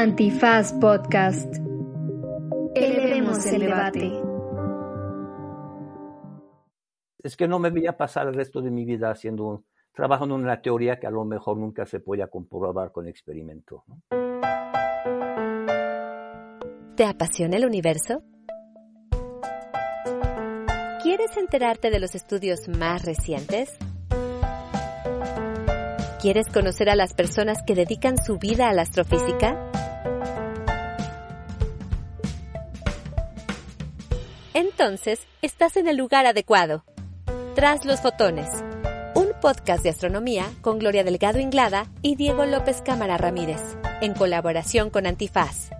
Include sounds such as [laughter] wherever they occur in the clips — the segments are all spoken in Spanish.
Antifaz Podcast. Elevemos el debate. Es que no me voy a pasar el resto de mi vida haciendo trabajando en una teoría que a lo mejor nunca se pueda comprobar con experimento. ¿Te apasiona el universo? ¿Quieres enterarte de los estudios más recientes? ¿Quieres conocer a las personas que dedican su vida a la astrofísica? Entonces, estás en el lugar adecuado. Tras los fotones. Un podcast de astronomía con Gloria Delgado Inglada y Diego López Cámara Ramírez, en colaboración con Antifaz.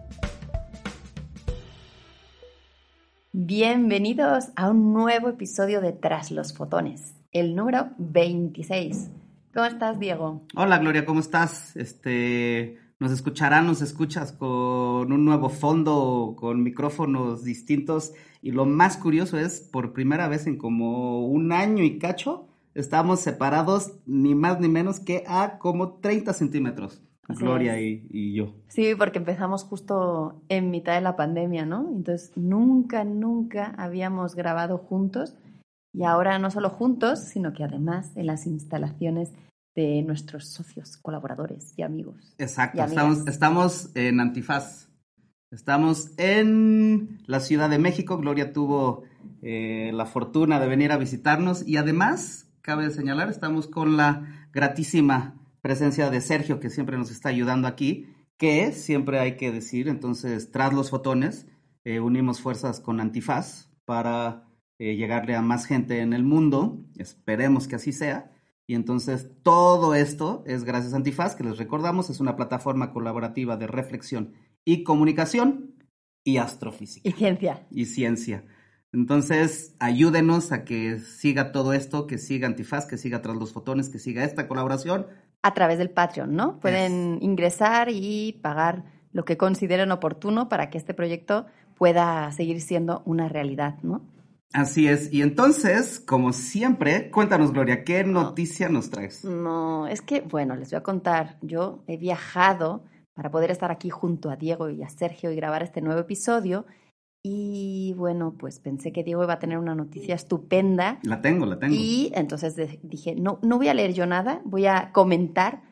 Bienvenidos a un nuevo episodio de Tras los fotones, el número 26. ¿Cómo estás, Diego? Hola, Gloria, ¿cómo estás? Este, nos escucharán, nos escuchas con un nuevo fondo, con micrófonos distintos. Y lo más curioso es, por primera vez en como un año y cacho, estamos separados ni más ni menos que a como 30 centímetros. Gloria y, y, yo. Sí, porque empezamos justo en mitad de la pandemia, ¿no? Entonces, nunca, nunca habíamos grabado juntos y ahora no solo juntos, sino que además en las instalaciones de nuestros socios, colaboradores y amigos. Exacto, estamos, estamos en Antifaz. Estamos en la Ciudad de México. Gloria tuvo eh, la fortuna de venir a visitarnos y además, cabe señalar, estamos con la gratísima presencia de Sergio, que siempre nos está ayudando aquí, que siempre hay que decir, entonces, tras los fotones, eh, unimos fuerzas con Antifaz para eh, llegarle a más gente en el mundo, esperemos que así sea. Y entonces todo esto es gracias a Antifaz, que les recordamos, es una plataforma colaborativa de reflexión y comunicación y astrofísica. Y ciencia. Y ciencia. Entonces, ayúdenos a que siga todo esto, que siga Antifaz, que siga tras los fotones, que siga esta colaboración. A través del Patreon, ¿no? Pueden ingresar y pagar lo que consideren oportuno para que este proyecto pueda seguir siendo una realidad, ¿no? Así es. Y entonces, como siempre, cuéntanos, Gloria, ¿qué noticia nos traes? No, es que, bueno, les voy a contar. Yo he viajado para poder estar aquí junto a Diego y a Sergio y grabar este nuevo episodio. Y bueno, pues pensé que Diego iba a tener una noticia estupenda. La tengo, la tengo. Y entonces dije, no, no voy a leer yo nada, voy a comentar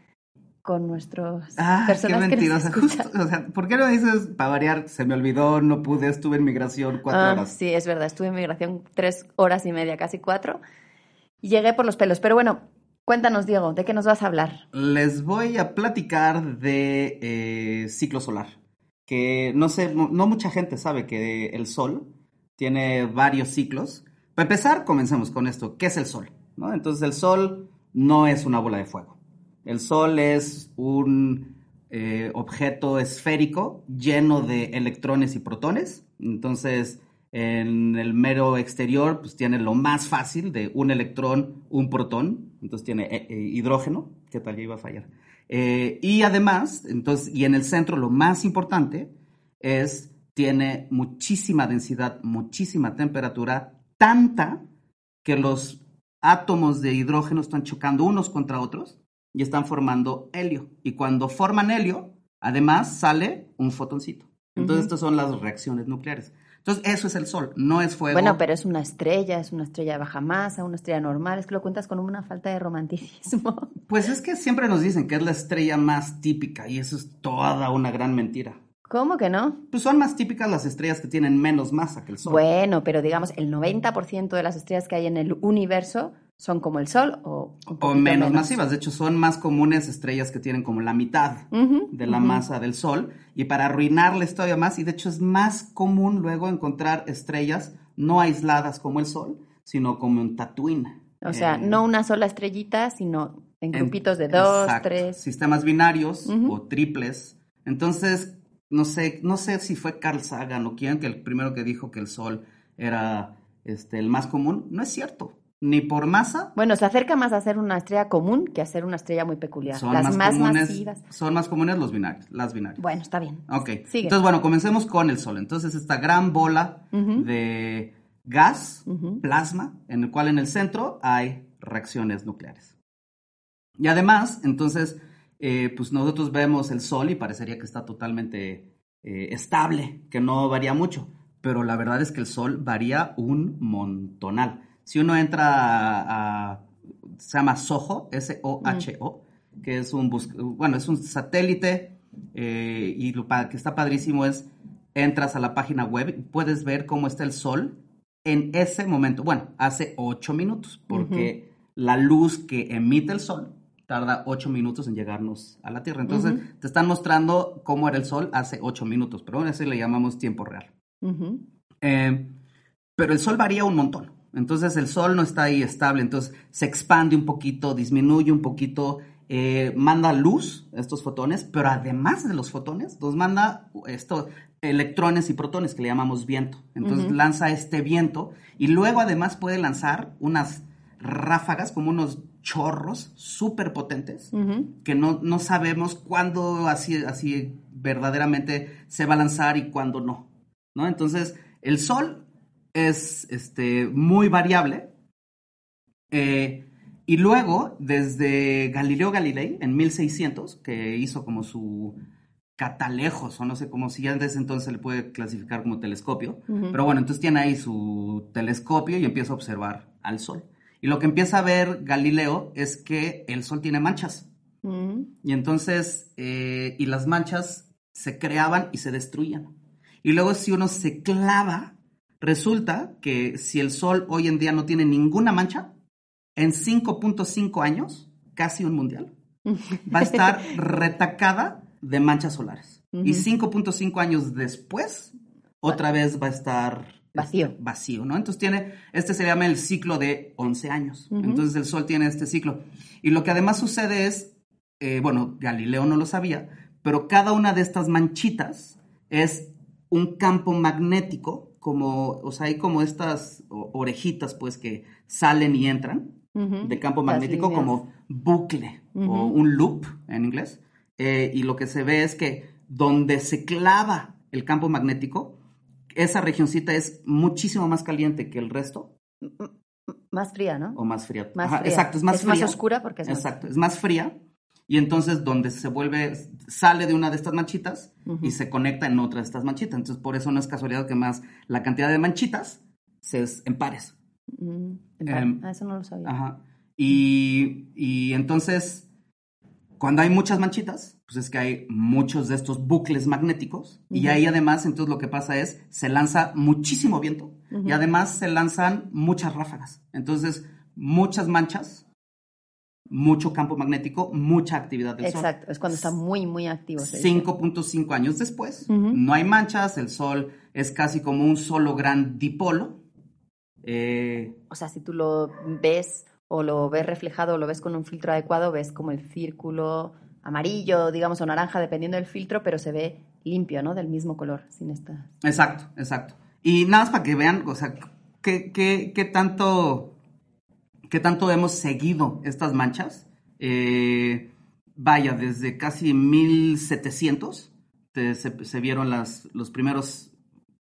con nuestros ah, personas qué mentirosa. Justo, o sea, ¿por qué no dices para variar? Se me olvidó, no pude, estuve en migración cuatro ah, horas. Sí, es verdad, estuve en migración tres horas y media, casi cuatro. Llegué por los pelos. Pero bueno, cuéntanos, Diego, ¿de qué nos vas a hablar? Les voy a platicar de eh, ciclo solar. Que no sé, no mucha gente sabe que el Sol tiene varios ciclos. Para empezar, comencemos con esto. ¿Qué es el Sol? ¿No? Entonces, el Sol no es una bola de fuego. El Sol es un eh, objeto esférico lleno de electrones y protones. Entonces, en el mero exterior, pues tiene lo más fácil de un electrón, un protón. Entonces tiene eh, eh, hidrógeno. ¿Qué tal? Ya iba a fallar. y además, entonces, y en el centro lo más importante es, tiene muchísima densidad, muchísima temperatura, tanta que los átomos de hidrógeno están chocando unos contra otros y están formando helio. Y cuando forman helio, además sale un fotoncito. Entonces, estas son las reacciones nucleares. Entonces, eso es el Sol, no es fuego. Bueno, pero es una estrella, es una estrella de baja masa, una estrella normal, es que lo cuentas con una falta de romanticismo. [laughs] Pues es que siempre nos dicen que es la estrella más típica y eso es toda una gran mentira. ¿Cómo que no? Pues son más típicas las estrellas que tienen menos masa que el Sol. Bueno, pero digamos, el 90% de las estrellas que hay en el universo son como el Sol o, o menos, masivas. De hecho, son más comunes estrellas que tienen como la mitad de la masa del Sol. Y para arruinarles todavía más, y de hecho es más común luego encontrar estrellas no aisladas como el Sol, sino como un Tatooine. O sea, eh, no una sola estrellita, sino en grupitos de dos, tres. Sistemas binarios o triples. Entonces, no sé, no sé si fue Carl Sagan o quién que el primero que dijo que el Sol era este, el más común. No es cierto ni por masa. Bueno, se acerca más a ser una estrella común que a ser una estrella muy peculiar. Son las más, masivas. Son más comunes los binarios, las binarias. Bueno, está bien. Ok. Entonces, bueno, comencemos con el Sol. Entonces, esta gran bola de gas, plasma, en el cual en el centro hay reacciones nucleares. Y además, entonces, eh, pues nosotros vemos el Sol y parecería que está totalmente eh, estable, que no varía mucho, pero la verdad es que el Sol varía un montonal. Si uno entra a, a se llama SOHO, S-O-H-O, que es un, bus- bueno, es un satélite eh, y lo que está padrísimo es, entras a la página web y puedes ver cómo está el sol en ese momento. Bueno, hace ocho minutos, porque la luz que emite el sol tarda ocho minutos en llegarnos a la Tierra. Entonces, te están mostrando cómo era el sol hace ocho minutos, pero bueno, eso le llamamos tiempo real. Eh, pero el sol varía un montón. Entonces el sol no está ahí estable. Entonces se expande un poquito, disminuye un poquito, eh, manda luz, estos fotones, pero además de los fotones, nos manda estos electrones y protones que le llamamos viento. Entonces lanza este viento y luego además puede lanzar unas ráfagas como unos chorros súper potentes que no, no sabemos cuándo así, así verdaderamente se va a lanzar y cuándo no, ¿no? Entonces, el Sol es este, muy variable. eh, y luego, desde Galileo Galilei, en 1600, que hizo como su catalejos, o no sé cómo si ya desde entonces se le puede clasificar como telescopio, pero bueno, entonces tiene ahí su telescopio y empieza a observar al Sol. Y lo que empieza a ver Galileo es que el Sol tiene manchas. Ujú. Y entonces, eh, y las manchas se creaban y se destruían. Y luego si uno se clava, resulta que si el Sol hoy en día no tiene ninguna mancha, en 5.5 años, casi un mundial, [laughs] va a estar retacada de manchas solares. Y Ujú. 5.5 años después, otra vez va a estar Vacío. este, vacío, ¿no? Entonces tiene, este se llama el ciclo de 11 años. Entonces el Sol tiene este ciclo. Y lo que además sucede es, eh, bueno, Galileo no lo sabía, pero cada una de estas manchitas es un campo magnético, como, o sea, hay como estas o- orejitas, pues, que salen y entran Ujú. de campo magnético como bucle o Ujú. un loop en inglés. Eh, y lo que se ve es que donde se clava el campo magnético, esa regioncita es muchísimo más caliente que el resto Más fría, ¿no? o más fría. Más Ajá, fría. Exacto, es más Es fría. más oscura porque es más Exacto, es más fría. Y entonces donde se vuelve, sale de una de estas manchitas y se conecta en otra de estas manchitas. Entonces por eso no es casualidad que más la cantidad de manchitas se es en pares. Mm, en Em, ah, eso no lo sabía. Ajá. Y, y entonces, cuando hay muchas manchitas, pues es que hay muchos de estos bucles magnéticos. Y ahí además, entonces lo que pasa es, se lanza muchísimo viento y además se lanzan muchas ráfagas. Entonces, muchas manchas, mucho campo magnético, mucha actividad del Sol. Exacto, es cuando está muy, muy activo. se dice. 5.5 años después, no hay manchas, el Sol es casi como un solo gran dipolo. Eh, O sea, si tú lo ves o lo ves reflejado o lo ves con un filtro adecuado, ves como el círculo amarillo, digamos, o naranja, dependiendo del filtro, pero se ve limpio, ¿no? Del mismo color, sin esta... Exacto, exacto. Y nada más para que vean, o sea, qué, qué- qué tanto, qué tanto hemos seguido estas manchas. Eh, vaya, desde casi 1700 te- se, se vieron las, los primeros,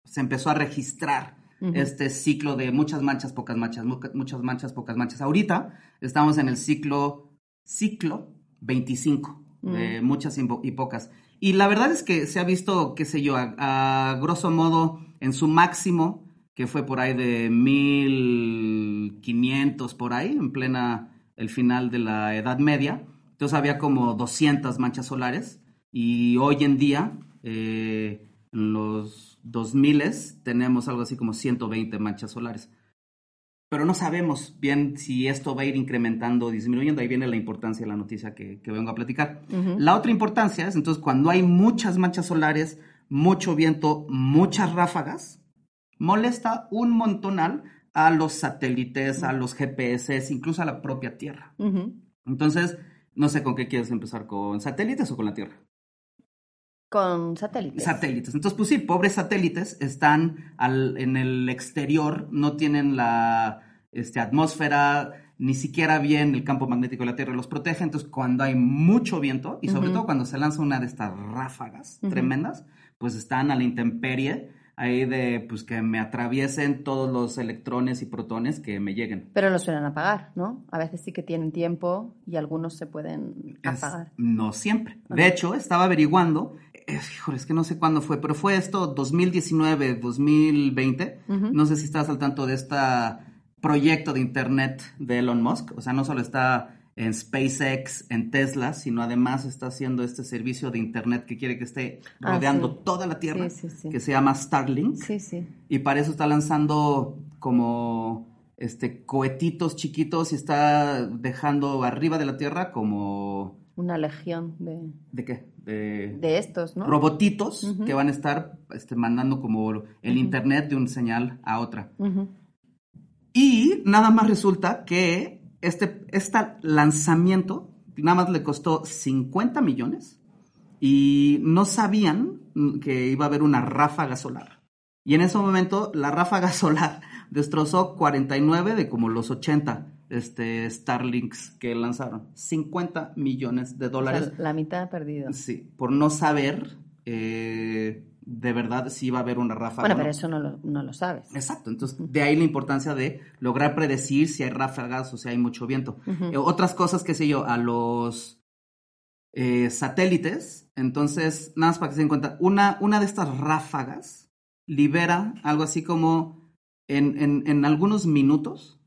se empezó a registrar este ciclo de muchas manchas, pocas manchas, mu- muchas manchas, pocas manchas. Ahorita estamos en el ciclo, ciclo 25, de muchas y po- y pocas. Y la verdad es que se ha visto, qué sé yo, a, a grosso modo, en su máximo, que fue por ahí de 1500 por ahí, en plena, el final de la Edad Media. Entonces había como 200 manchas solares y hoy en día, eh, en los 2000 tenemos algo así como 120 manchas solares. Pero no sabemos bien si esto va a ir incrementando o disminuyendo. Ahí viene la importancia de la noticia que, que vengo a platicar. La otra importancia es, entonces, cuando hay muchas manchas solares, mucho viento, muchas ráfagas, molesta un montonal a los satélites, a los GPS, incluso a la propia Tierra. Entonces, no sé con qué quieres empezar, con satélites o con la Tierra. Con satélites. Satélites. Entonces, pues sí, pobres satélites están al- en el exterior, no tienen la este, atmósfera, ni siquiera bien el campo magnético de la Tierra los protege. Entonces, cuando hay mucho viento, y sobre todo cuando se lanza una de estas ráfagas tremendas, pues están a la intemperie, ahí de pues que me atraviesen todos los electrones y protones que me lleguen. Pero lo suelen apagar, ¿no? A veces sí que tienen tiempo y algunos se pueden Es- apagar. no siempre. De hecho, estaba averiguando, híjole, es que no sé cuándo fue, pero fue esto 2019, 2020. Ujú. No sé si estás al tanto de este proyecto de Internet de Elon Musk. O sea, no solo está en SpaceX, en Tesla, sino además está haciendo este servicio de Internet que quiere que esté Ah, rodeando sí. toda la Tierra, Sí, sí, sí. que se llama Starlink. Sí, sí. Y para eso está lanzando como este cohetitos chiquitos y está dejando arriba de la Tierra como Una legión de, ¿de qué? De, de estos, ¿no? robotitos que van a estar este, mandando como el internet de una señal a otra. Y nada más resulta que este, este lanzamiento nada más le costó 50 millones y no sabían que iba a haber una ráfaga solar. Y en ese momento la ráfaga [laughs] solar destrozó 49 de como los 80 este, Starlinks que lanzaron. 50 millones de O sea, dólares. la mitad perdido. Sí, por no saber eh, de verdad si iba a haber una ráfaga. Bueno, no. pero eso no lo, no lo sabes. Exacto, entonces de ahí la importancia de lograr predecir si hay ráfagas o si hay mucho viento. Eh, otras cosas, qué sé yo, a los eh, satélites, entonces, nada más para que se den cuenta, una, una de estas ráfagas libera algo así como en, en, en algunos minutos,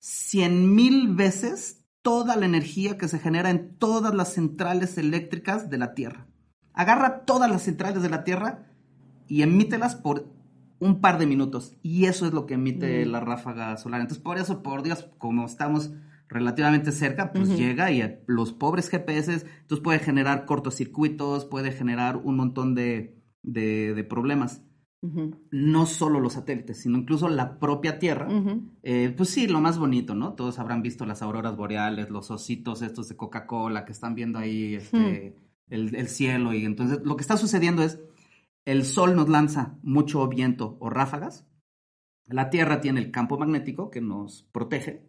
cien mil veces toda la energía que se genera en todas las centrales eléctricas de la Tierra. Agarra todas las centrales de la Tierra y emítelas por un par de minutos. Y eso es lo que emite Mm. la ráfaga solar. Entonces, por eso, por Dios, como estamos relativamente cerca, pues llega y a los pobres GPS, entonces puede generar cortocircuitos, puede generar un montón de, de- de problemas. No solo los satélites, sino incluso la propia Tierra. Eh, pues sí, lo más bonito, ¿no? Todos habrán visto las auroras boreales, los ositos estos de Coca-Cola que están viendo ahí este, el, el cielo. Y entonces lo que está sucediendo es, el sol nos lanza mucho viento o ráfagas, la Tierra tiene el campo magnético que nos protege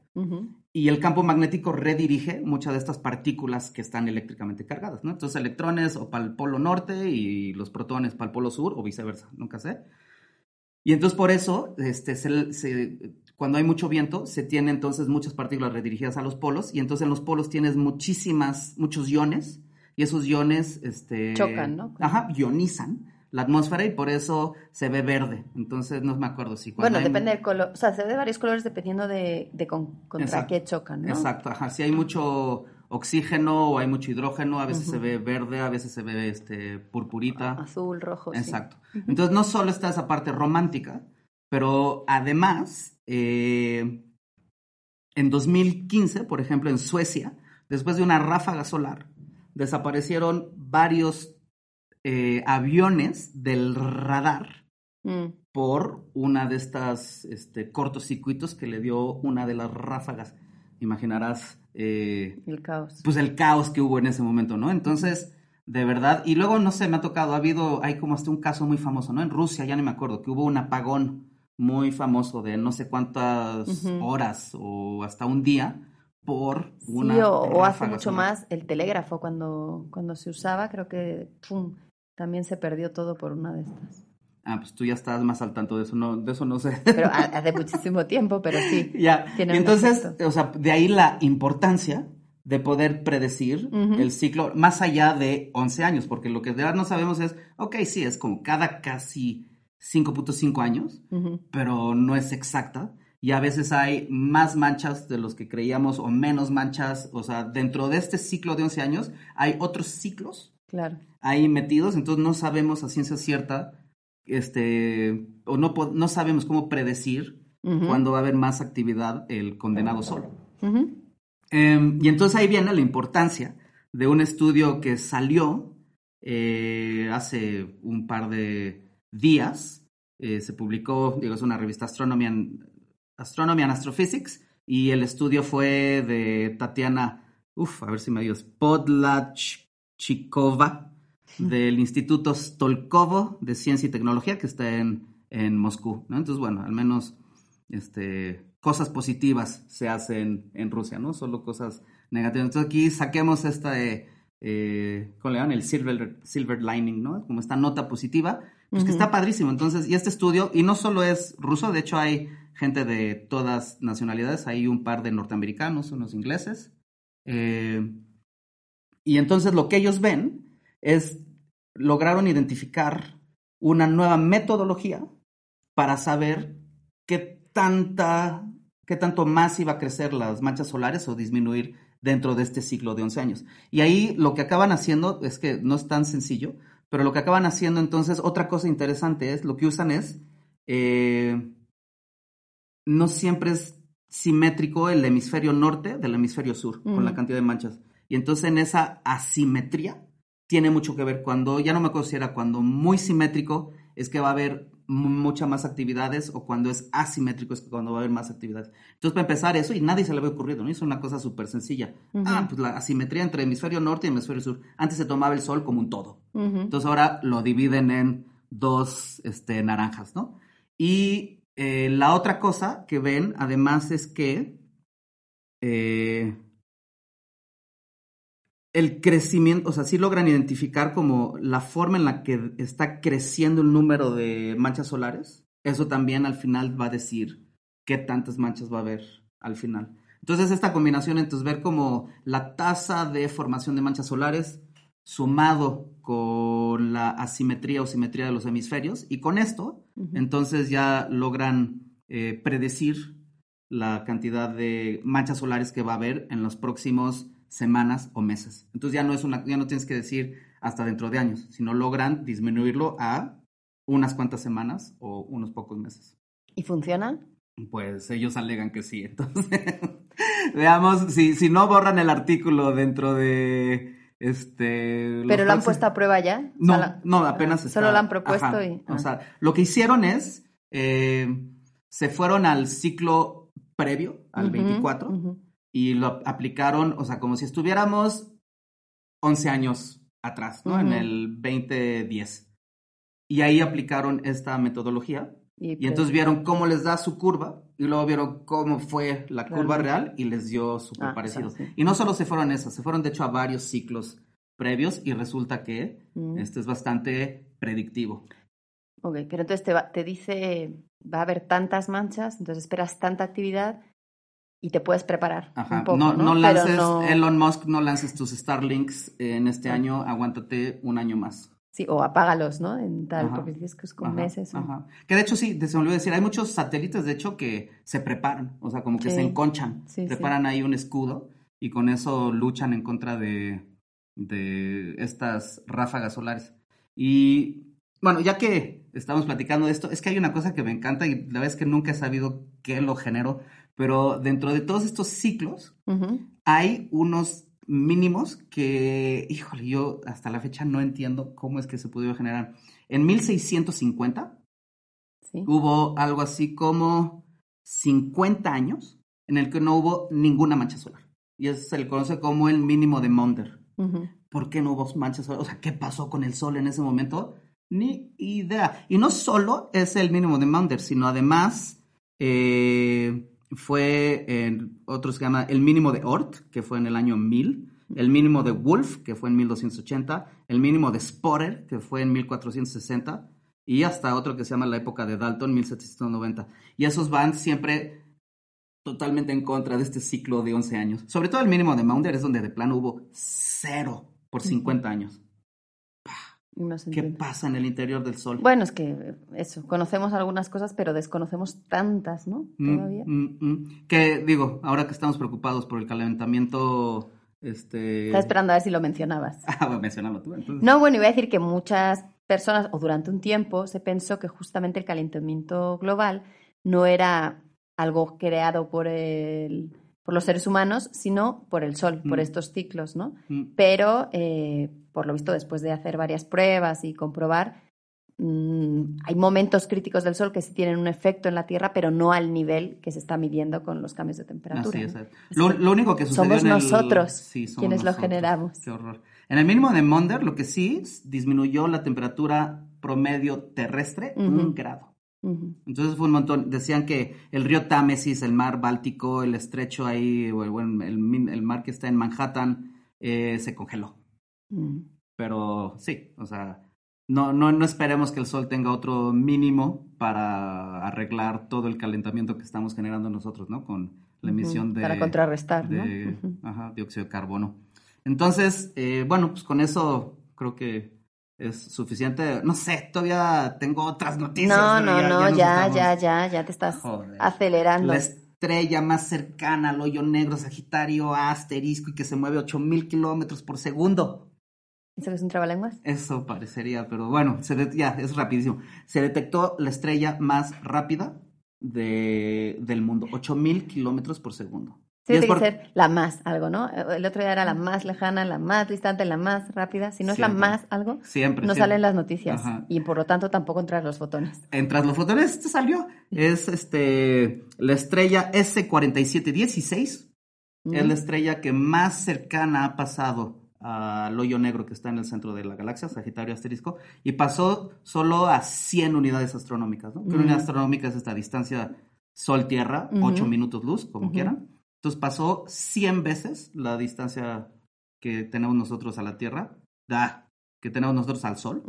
y el campo magnético redirige muchas de estas partículas que están eléctricamente cargadas, ¿no? Entonces electrones o para el polo norte y los protones para el polo sur o viceversa, nunca sé. Y entonces por eso, este, se- se- cuando hay mucho viento, se tiene entonces muchas partículas redirigidas a los polos y entonces en los polos tienes muchísimas, muchos iones y esos iones, este... Chocan, ¿no? Ajá, ionizan la atmósfera y por eso se ve verde. Entonces no me acuerdo si cuando Bueno, hay- depende del color. O sea, se ve de varios colores dependiendo de, de con- contra Exacto. qué chocan, ¿no? Exacto, ajá. Si hay mucho oxígeno o hay mucho hidrógeno, a veces se ve verde, a veces se ve este purpurita. Azul, rojo. sí. Exacto. Entonces no solo está esa parte romántica, pero además, eh, en 2015, por ejemplo, en Suecia, después de una ráfaga solar, desaparecieron varios eh, aviones del radar Mm. por una de estas este, cortocircuitos que le dio una de las ráfagas. Imaginarás eh, El caos. pues el caos que hubo en ese momento, ¿no? Entonces, de verdad, y luego no sé, me ha tocado, ha habido, hay como hasta un caso muy famoso, ¿no? En Rusia, ya ni me acuerdo, que hubo un apagón muy famoso de no sé cuántas horas o hasta un día por una Sí, o, o hace mucho más el telégrafo cuando, cuando se usaba, creo que pum, también se perdió todo por una de estas. Ah, pues tú ya estás más al tanto de eso, no, de eso no sé. Pero ha- hace [laughs] muchísimo tiempo, pero sí. Ya, Tiene y entonces, efecto. o sea, de ahí la importancia de poder predecir Ujú. el ciclo más allá de 11 años, porque lo que de verdad no sabemos es, ok, sí, es como cada casi 5.5 años, Ujú. pero no es exacta. Y a veces hay más manchas de los que creíamos o menos manchas. O sea, dentro de este ciclo de 11 años hay otros ciclos Claro. ahí metidos, entonces no sabemos a ciencia cierta, este, o no, no sabemos cómo predecir Ujú. cuándo va a haber más actividad el condenado sol. Ujú. Em, y entonces ahí viene la importancia de un estudio que salió eh, hace un par de días. Eh, se publicó, digo, es una revista Astronomy and, Astronomy and Astrophysics, y el estudio fue de Tatiana, uff, a ver si me digo, Podlachikova, del Instituto Stolkovo de Ciencia y Tecnología, que está en, en Moscú. ¿no? Entonces, bueno, al menos este, cosas positivas se hacen en Rusia, ¿no? Solo cosas negativas. Entonces aquí saquemos esta, eh, eh, ¿cómo le llaman? El silver, silver lining, ¿no? Como esta nota positiva, pues que está padrísimo. Entonces, y este estudio, y no solo es ruso, de hecho hay gente de todas nacionalidades, hay un par de norteamericanos, unos ingleses. Eh, y entonces lo que ellos ven es, lograron identificar una nueva metodología para saber qué tanta, qué tanto más iba a crecer las manchas solares o disminuir dentro de este ciclo de 11 años. Y ahí lo que acaban haciendo es que no es tan sencillo, pero lo que acaban haciendo entonces, otra cosa interesante es, lo que usan es, eh, no siempre es simétrico el hemisferio norte del hemisferio sur, con la cantidad de manchas. Y entonces en esa asimetría tiene mucho que ver cuando, ya no me acuerdo si era cuando muy simétrico, es que va a haber muchas más actividades o cuando es asimétrico es cuando va a haber más actividades. Entonces, para empezar eso, y nadie se le había ocurrido, ¿no? Es una cosa súper sencilla. Ah, pues la asimetría entre hemisferio norte y hemisferio sur. Antes se tomaba el sol como un todo. Entonces ahora lo dividen en dos este, naranjas, ¿no? Y eh, la otra cosa que ven, además, es que eh, el crecimiento, o sea, sí logran identificar como la forma en la que está creciendo el número de manchas solares. Eso también al final va a decir qué tantas manchas va a haber al final. Entonces, esta combinación, entonces, ver como la tasa de formación de manchas solares sumado con la asimetría o simetría de los hemisferios, y con esto, entonces ya logran eh, predecir la cantidad de manchas solares que va a haber en los próximos semanas o meses. Entonces ya no es una, ya no tienes que decir hasta dentro de años, sino logran disminuirlo a unas cuantas semanas o unos pocos meses. ¿Y funciona? Pues ellos alegan que sí. [laughs] Entonces, veamos si, si no borran el artículo dentro de este. Pero lo han puesto a prueba ya. No, no, apenas está. Solo lo han propuesto y. O sea, lo que hicieron es eh, se fueron al ciclo previo, al 24, y lo aplicaron, o sea, como si estuviéramos 11 años atrás, ¿no? En el 2010. Y ahí aplicaron esta metodología. Y, pues entonces vieron cómo les da su curva y luego vieron cómo fue la curva real y les dio súper ah, parecido. Y no solo se fueron esas, se fueron de hecho a varios ciclos previos y resulta que mm. este es bastante predictivo. Ok, pero entonces te, te dice, va a haber tantas manchas, entonces esperas tanta actividad y te puedes preparar. Ajá. Un poco, no, no, lances, Elon Musk, no lances tus Starlinks en este año, aguántate un año más. Sí, o apágalos, ¿no? En tal, porque es que es con meses. Ajá. Que de hecho sí, se me olvidó decir, hay muchos satélites, de hecho, que se preparan, o sea, como que se enconchan, preparan ahí un escudo y con eso luchan en contra de, de estas ráfagas solares. Y bueno, ya que estamos platicando de esto, es que hay una cosa que me encanta y la verdad es que nunca he sabido qué lo generó, pero dentro de todos estos ciclos hay unos mínimos que, híjole, yo hasta la fecha no entiendo cómo es que se pudieron generar. En 1650 hubo algo así como 50 años en el que no hubo ninguna mancha solar. Y eso se le conoce como el mínimo de Maunder. ¿Por qué no hubo manchas solares? O sea, ¿qué pasó con el Sol en ese momento? Ni idea. Y no solo es el mínimo de Maunder, sino además eh, fue en otro se llama el mínimo de Oort, que fue en el año 1000, el mínimo de Wolf, que fue en 1280, el mínimo de Sporer, que fue en 1460, y hasta otro que se llama la época de Dalton, 1790. Y esos van siempre totalmente en contra de este ciclo de 11 años. Sobre todo el mínimo de Maunder es donde de plano hubo cero por 50 años. ¿Qué pasa en el interior del Sol? Bueno, es que eso, conocemos algunas cosas, pero desconocemos tantas, ¿no? Mm, Todavía. Mm, mm. Que digo, ahora que estamos preocupados por el calentamiento, este... Estaba esperando a ver si lo mencionabas. [laughs] Ah, bueno, mencionalo tú. Entonces. No, bueno, iba a decir que muchas personas, o durante un tiempo, se pensó que justamente el calentamiento global no era algo creado por el por los seres humanos, sino por el Sol, por estos ciclos, ¿no? Pero eh, por lo visto, después de hacer varias pruebas y comprobar, mm, hay momentos críticos del Sol que sí tienen un efecto en la Tierra, pero no al nivel que se está midiendo con los cambios de temperatura. Así es. Lo, único que sucedió Somos nosotros quienes lo generamos. Qué horror. En el mínimo de Monder, lo que sí disminuyó la temperatura promedio terrestre un grado. Entonces fue un montón. Decían que el río Támesis, el mar Báltico, el estrecho ahí, o el, el, mar que está en Manhattan, eh, se congeló. Mm. Pero sí, o sea, no, no, no esperemos que el Sol tenga otro mínimo para arreglar todo el calentamiento que estamos generando nosotros, ¿no? Con la emisión de, Para contrarrestar, ¿no? de ajá, dióxido de carbono. Entonces, eh, bueno, pues con eso creo que es suficiente. No sé, todavía tengo otras noticias. No, no, no, ya, ya, ya, ya te estás Joder. acelerando. La estrella más cercana al hoyo negro Sagitario A asterisco y que se mueve 8000 kilómetros por segundo. ¿Eso es un trabalenguas? Eso parecería, pero bueno, se de- ya, es rapidísimo. Se detectó la estrella más rápida de, del mundo, 8000 kilómetros por segundo. Y Tiene que ser la más algo, ¿no? El otro día era la más lejana, la más distante, la más rápida. Si no es la más algo, Siempre. no siempre. salen las noticias. Ajá. Y por lo tanto tampoco entran los fotones. Entras los fotones, este salió. Es este la estrella S4716. Es la estrella que más cercana ha pasado al hoyo negro que está en el centro de la galaxia, Sagitario asterisco, y pasó solo a 100 unidades astronómicas, ¿no? Que una unidad astronómica es esta distancia Sol-Tierra, Ujú. 8 minutos luz, como quieran. Entonces pasó 100 veces la distancia que tenemos nosotros a la Tierra, da, que tenemos nosotros al Sol,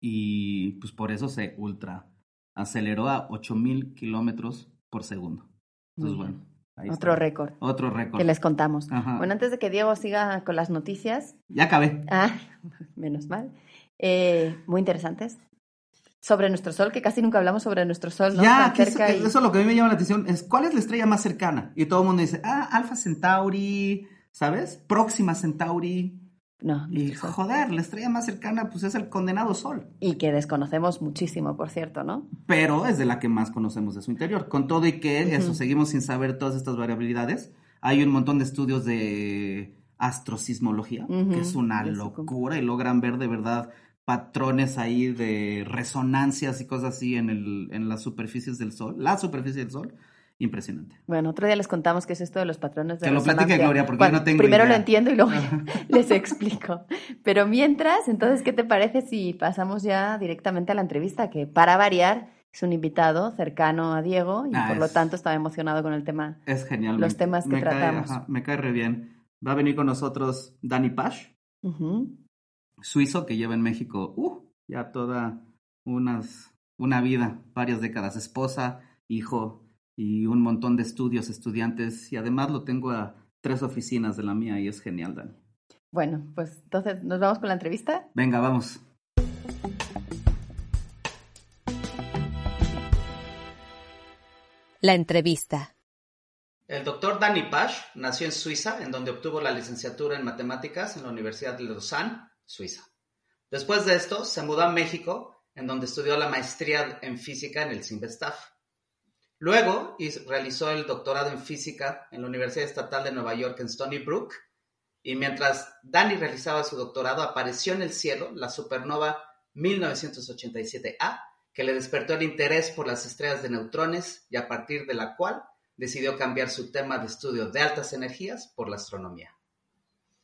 y pues por eso se ultra aceleró a 8000 kilómetros por segundo. Entonces, bueno, ahí Otro récord Otro récord. que les contamos. Ajá. Bueno, antes de que Diego siga con las noticias, Ya acabé. ah, [laughs] menos mal, eh, muy interesantes. Sobre nuestro sol, que casi nunca hablamos sobre nuestro sol, ¿no? Ya, que eso, y- eso es lo que a mí me llama la atención, es cuál es la estrella más cercana. Y todo el mundo dice, ah, Alpha Centauri, ¿sabes? Próxima Centauri. No, Y sol. joder, la estrella más cercana pues es el condenado Sol. Y que desconocemos muchísimo, por cierto, ¿no? Pero es de la que más conocemos de su interior. Con todo y que eso, seguimos sin saber todas estas variabilidades. Hay un montón de estudios de astrosismología, que es una locura y logran ver de verdad patrones ahí de resonancias y cosas así en, el, en las superficies del Sol, la superficie del Sol. Impresionante. Bueno, otro día les contamos qué es esto de los patrones de Que lo platique. Gloria, porque yo no tengo Primero idea. lo entiendo y luego [laughs] les explico. Pero mientras, entonces, ¿qué te parece si pasamos ya directamente a la entrevista? Que para variar es un invitado cercano a Diego y Ah, por lo tanto estaba emocionado con el tema. Es genial. Los me- temas que me cae- tratamos. ajá, me cae re bien. Va a venir con nosotros Dani Pash. Suizo que lleva en México uh, ya toda unas, una vida, varias décadas, esposa, hijo y un montón de estudios, estudiantes y además lo tengo a tres oficinas de la mía y es genial, Dani. Bueno, pues entonces, ¿nos vamos con la entrevista? Venga, vamos. La entrevista. El doctor Dani Pash nació en Suiza, en donde obtuvo la licenciatura en matemáticas en la Universidad de Lausanne, Suiza. Después de esto, se mudó a México, en donde estudió la maestría en física en el CIMBESTAF. Luego realizó el doctorado en física en la Universidad Estatal de Nueva York en Stony Brook, y mientras Dani realizaba su doctorado, apareció en el cielo la supernova 1987A, que le despertó el interés por las estrellas de neutrones y a partir de la cual decidió cambiar su tema de estudio de altas energías por la astronomía.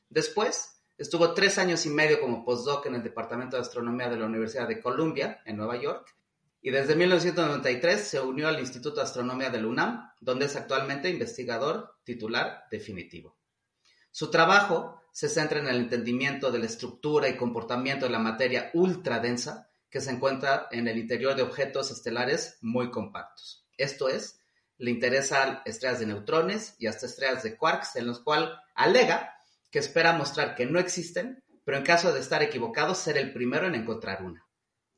Después, estuvo tres años y medio como postdoc en el Departamento de Astronomía de la Universidad de Columbia, en Nueva York, y desde 1993 se unió al Instituto de Astronomía del UNAM, donde es actualmente investigador titular definitivo. Su trabajo se centra en el entendimiento de la estructura y comportamiento de la materia ultradensa que se encuentra en el interior de objetos estelares muy compactos. Esto es, le interesan estrellas de neutrones y hasta estrellas de quarks, en los cuales alega que espera mostrar que no existen, pero en caso de estar equivocado, ser el primero en encontrar una.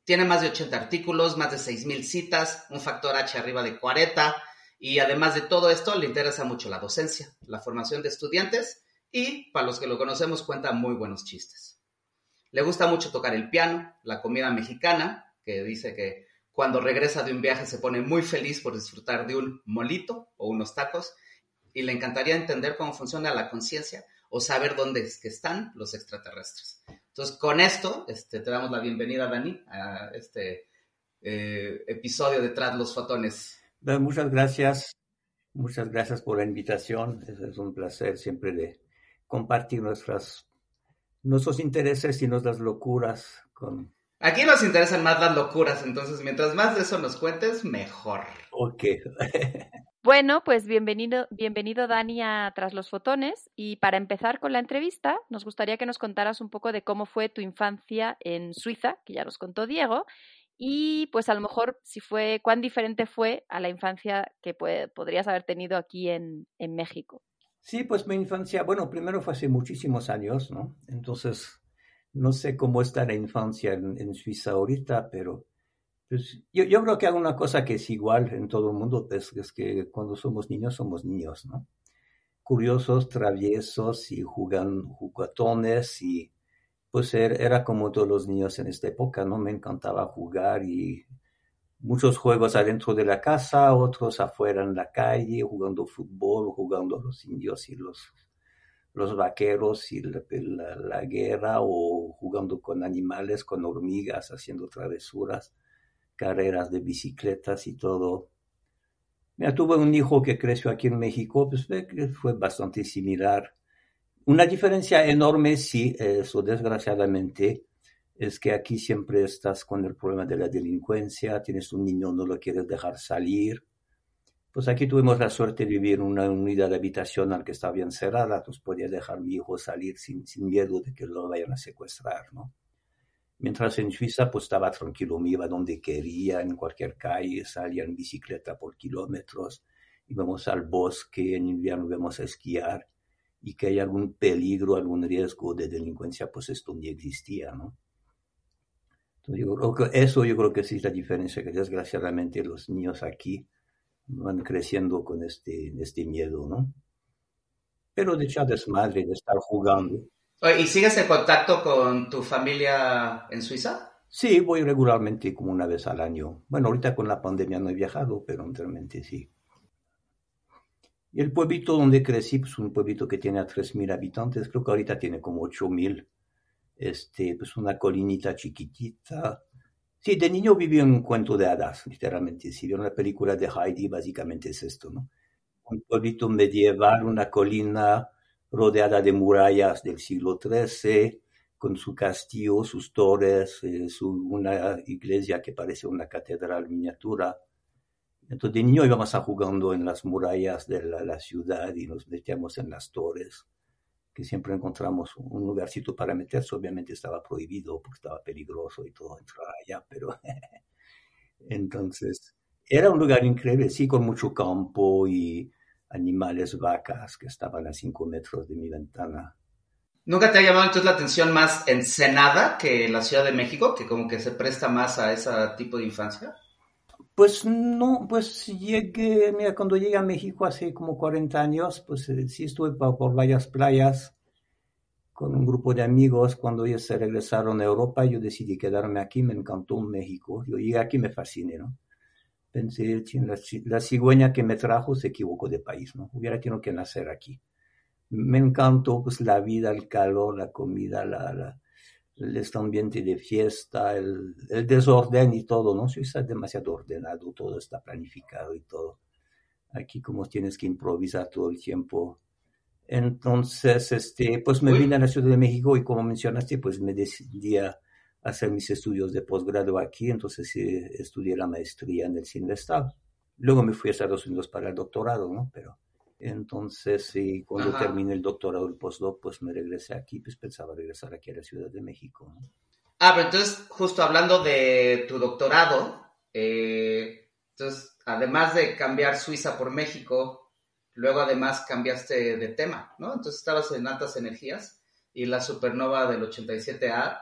Tiene más de 80 artículos, más de 6.000 citas, un factor H arriba de 40, y además de todo esto, le interesa mucho la docencia, la formación de estudiantes, y para los que lo conocemos, cuenta muy buenos chistes. Le gusta mucho tocar el piano, la comida mexicana, que dice que cuando regresa de un viaje se pone muy feliz por disfrutar de un molito o unos tacos y le encantaría entender cómo funciona la conciencia o saber dónde es que están los extraterrestres. Entonces, con esto, este, te damos la bienvenida, Dani, a este eh, episodio de Tras los Fotones. Bueno, Muchas gracias. Muchas gracias por la invitación. Es, es un placer siempre de compartir nuestras, nuestros intereses y nuestras locuras con... Aquí nos interesan más las locuras, entonces mientras más de eso nos cuentes, mejor. Ok. [laughs] Bueno, pues bienvenido, bienvenido Dani a Tras los Fotones. Y para empezar con la entrevista, nos gustaría que nos contaras un poco de cómo fue tu infancia en Suiza, que ya nos contó Diego, y pues a lo mejor si fue, cuán diferente fue a la infancia que podrías haber tenido aquí en, en México. Sí, pues mi infancia, bueno, primero fue hace muchísimos años, ¿no? Entonces, no sé cómo está la infancia en, Suiza ahorita, pero pues, yo, creo que hay una cosa que es igual en todo el mundo, es que cuando somos niños, somos niños, ¿no? Curiosos, traviesos y jugan, juguetones y pues er, era como todos los niños en esta época, ¿no? Me encantaba jugar y muchos juegos adentro de la casa, otros afuera en la calle, jugando fútbol, jugando los indios y los, los vaqueros y la, guerra, o jugando con animales, con hormigas, haciendo travesuras, carreras de bicicletas y todo. Ya tuve un hijo que creció aquí en México, pues fue bastante similar. Una diferencia enorme, sí, eso desgraciadamente, es que aquí siempre estás con el problema de la delincuencia, tienes un niño, no lo quieres dejar salir. Pues aquí tuvimos la suerte de vivir en una unidad habitacional que estaba bien cerrada, entonces podía dejar mi hijo salir sin, sin miedo de que lo vayan a secuestrar, ¿no? Mientras en Suiza pues estaba tranquilo, me iba donde quería, en cualquier calle, salía en bicicleta por kilómetros, íbamos al bosque, en invierno íbamos a esquiar, y que hay algún peligro, algún riesgo de delincuencia, pues esto ni existía, ¿no? creo que eso yo creo que sí es la diferencia, que desgraciadamente los niños aquí van creciendo con este, este miedo, ¿no? Pero de echar desmadre, de estar jugando. ¿Y sigues en contacto con tu familia en Suiza? Sí, voy regularmente como una vez al año. Bueno, ahorita con la pandemia no he viajado, pero anteriormente sí. Y el pueblito donde crecí, pues un pueblito que tiene a 3.000 habitantes, creo que ahorita tiene como 8.000 este, pues una colinita chiquitita. Sí, de niño viví en un cuento de hadas, literalmente. Si vieron la película de Heidi, básicamente es esto, ¿no? Un pueblito medieval, una colina rodeada de murallas del siglo XIII, con su castillo, sus torres, eh, su, una iglesia que parece una catedral miniatura. Entonces, de niño íbamos a jugando en las murallas de la ciudad y nos metíamos en las torres que siempre encontramos un lugarcito para meterse, obviamente estaba prohibido porque estaba peligroso y todo entrar allá, pero [laughs] entonces era un lugar increíble, sí, con mucho campo y animales, vacas que estaban a cinco metros de mi ventana. ¿Nunca te ha llamado entonces la atención más Ensenada que la Ciudad de México, que como que se presta más a ese tipo de infancia? Pues no, pues llegué, mira, cuando llegué a México hace como 40 años, pues eh, sí estuve por, varias playas con un grupo de amigos. Cuando ellos se regresaron a Europa, yo decidí quedarme aquí, me encantó México. Yo llegué aquí, me fasciné, ¿no? Pensé, la, la cigüeña que me trajo se equivocó de país, ¿no? Hubiera tenido que nacer aquí. Me encantó, pues, la vida, el calor, la comida, la, la este ambiente de fiesta, el, desorden y todo, ¿no? Si está demasiado ordenado, todo está planificado y todo. Aquí como tienes que improvisar todo el tiempo. Entonces, este, pues me vine a la Ciudad de México y como mencionaste, pues me decidí a hacer mis estudios de posgrado aquí, entonces eh, estudié la maestría en el CINVESTAB. Luego me fui a Estados Unidos para el doctorado, ¿no? Pero entonces, y cuando terminé el doctorado, el postdoc, pues me regresé aquí, pues pensaba regresar aquí a la Ciudad de México. Ah, pero entonces, justo hablando de tu doctorado, eh, entonces, además de cambiar Suiza por México, luego además cambiaste de tema, ¿no? Entonces estabas en altas energías y la supernova del 87A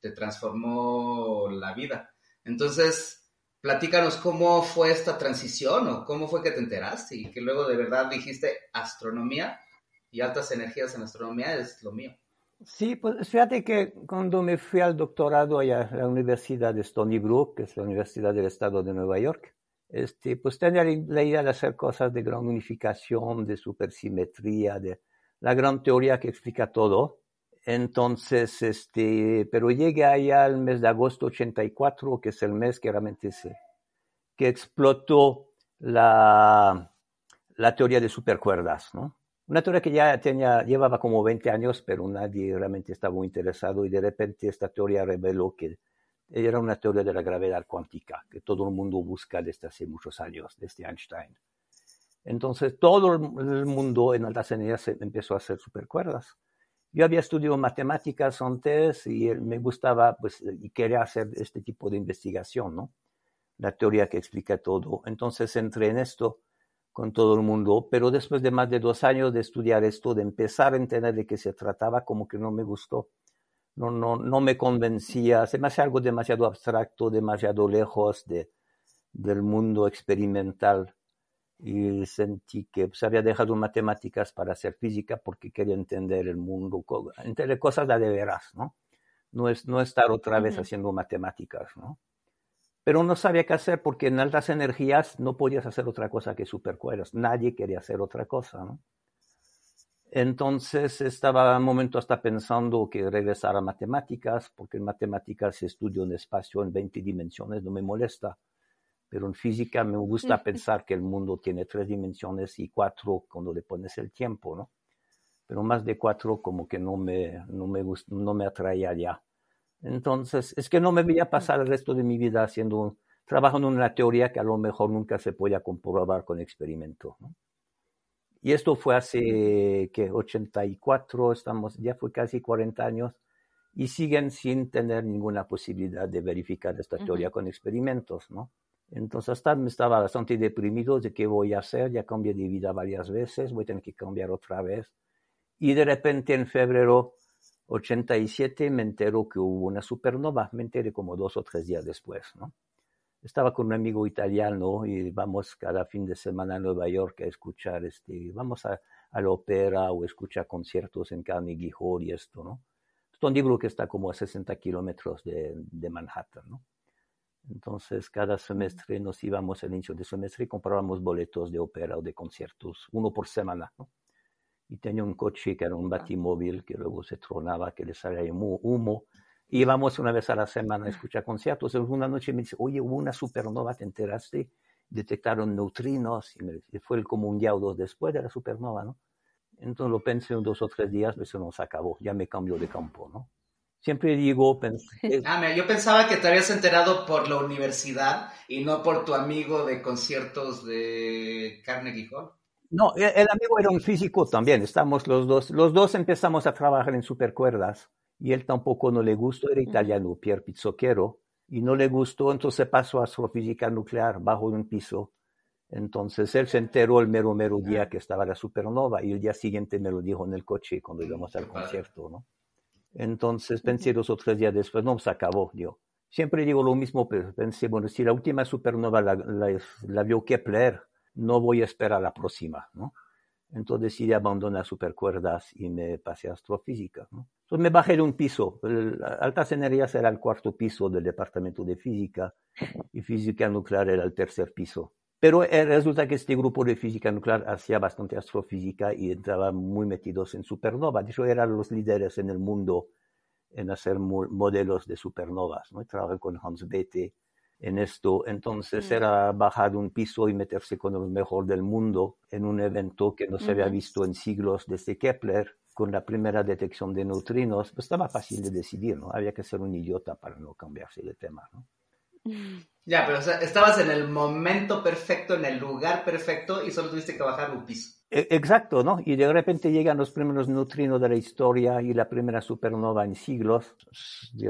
te transformó la vida. Entonces, platícanos cómo fue esta transición o cómo fue que te enteraste y que luego de verdad dijiste astronomía y altas energías en astronomía es lo mío. Sí, pues fíjate que cuando me fui al doctorado allá a la Universidad de Stony Brook, que es la Universidad del Estado de Nueva York, este, pues tenía la idea de hacer cosas de gran unificación, de supersimetría, de la gran teoría que explica todo. Entonces, este, pero llegué allá al mes de agosto 84, que es el mes que realmente se, que explotó la, la teoría de supercuerdas, ¿no? Una teoría que ya tenía, llevaba como 20 años, pero nadie realmente estaba muy interesado y de repente esta teoría reveló que era una teoría de la gravedad cuántica, que todo el mundo busca desde hace muchos años, desde Einstein. Entonces todo el mundo en altas energías empezó a hacer supercuerdas. Yo había estudiado matemáticas antes y me gustaba, pues, y quería hacer este tipo de investigación, ¿no? La teoría que explica todo. Entonces entré en esto con todo el mundo, pero después de más de dos años de estudiar esto, de empezar a entender de qué se trataba, como que no me gustó. No, no, no me convencía, se me hacía algo demasiado abstracto, demasiado lejos de, del mundo experimental y sentí que pues, había dejado matemáticas para hacer física porque quería entender el mundo, entender cosas de veras, ¿no? No, es, no estar otra vez haciendo matemáticas, ¿no? Pero no sabía qué hacer porque en altas energías no podías hacer otra cosa que supercuerdas. Nadie quería hacer otra cosa, ¿no? Entonces estaba un momento hasta pensando que regresar a matemáticas, porque en matemáticas estudio un espacio en 20 dimensiones, no me molesta pero en física me gusta pensar que el mundo tiene tres dimensiones y cuatro cuando le pones el tiempo, ¿no? Pero más de cuatro como que no me, no me, no me atraía ya. Entonces, es que no me veía pasar el resto de mi vida haciendo, trabajando en una teoría que a lo mejor nunca se podía comprobar con experimento, ¿no? Y esto fue hace, que 84, estamos, ya fue casi 40 años, y siguen sin tener ninguna posibilidad de verificar esta teoría con experimentos, ¿no? Entonces me estaba bastante deprimido de qué voy a hacer, ya cambié de vida varias veces, voy a tener que cambiar otra vez. Y de repente en febrero 87 me entero que hubo una supernova, me enteré como dos o tres días después, ¿no? Estaba con un amigo italiano y vamos cada fin de semana a Nueva York a escuchar, este, vamos a, a la ópera o escuchar conciertos en Carnegie Hall y esto, ¿no? Es un libro que está como a 60 kilómetros de, de Manhattan, ¿no? Entonces, cada semestre nos íbamos al inicio de semestre y comprábamos boletos de ópera o de conciertos, uno por semana. ¿no? Y tenía un coche que era un batimóvil que luego se tronaba, que le salía humo. Y íbamos una vez a la semana a escuchar conciertos. Una noche me dice, oye, hubo una supernova, ¿te enteraste? Detectaron neutrinos y, fue como un día o dos después de la supernova, ¿no? Entonces lo pensé en dos o tres días, pero eso no se acabó, ya me cambió de campo, ¿no? Siempre digo... Ah, yo pensaba que te habías enterado por la universidad y no por tu amigo de conciertos de Carnegie Hall. No, e, el amigo era un físico también, estamos los dos, los dos empezamos a trabajar en supercuerdas y él tampoco no le gustó, era italiano, Pier Pizzocchero, y no le gustó, entonces pasó a astrofísica nuclear bajo un piso. Entonces él se enteró el mero mero día que estaba la supernova y el día siguiente me lo dijo en el coche cuando íbamos al concierto, ¿no? Entonces pensé dos o tres días después, no, se acabó, yo. Siempre digo lo mismo, pero pensé, bueno, si la última supernova la, la, vio Kepler, no voy a esperar la próxima, ¿no? Entonces decidí abandonar supercuerdas y me pasé a astrofísica, ¿no? Entonces me bajé de un piso. altas energías era el cuarto piso del departamento de física y física nuclear era el tercer piso. Pero eh, resulta que este grupo de física nuclear hacía bastante astrofísica y entraba muy metidos en supernova. De hecho, eran los líderes en el mundo en hacer modelos de supernovas. ¿no? Trabajan con Hans Bethe en esto. Entonces era bajar un piso y meterse con lo mejor del mundo en un evento que no se había visto en siglos desde Kepler, con la primera detección de neutrinos. Pues estaba fácil de decidir, ¿no? Había que ser un idiota para no cambiarse de tema, ¿no? [laughs] Ya, pero estabas en el momento perfecto, en el lugar perfecto y solo tuviste que bajar un piso. E, exacto, ¿no? Y de repente llegan los primeros neutrinos de la historia y la primera supernova en siglos.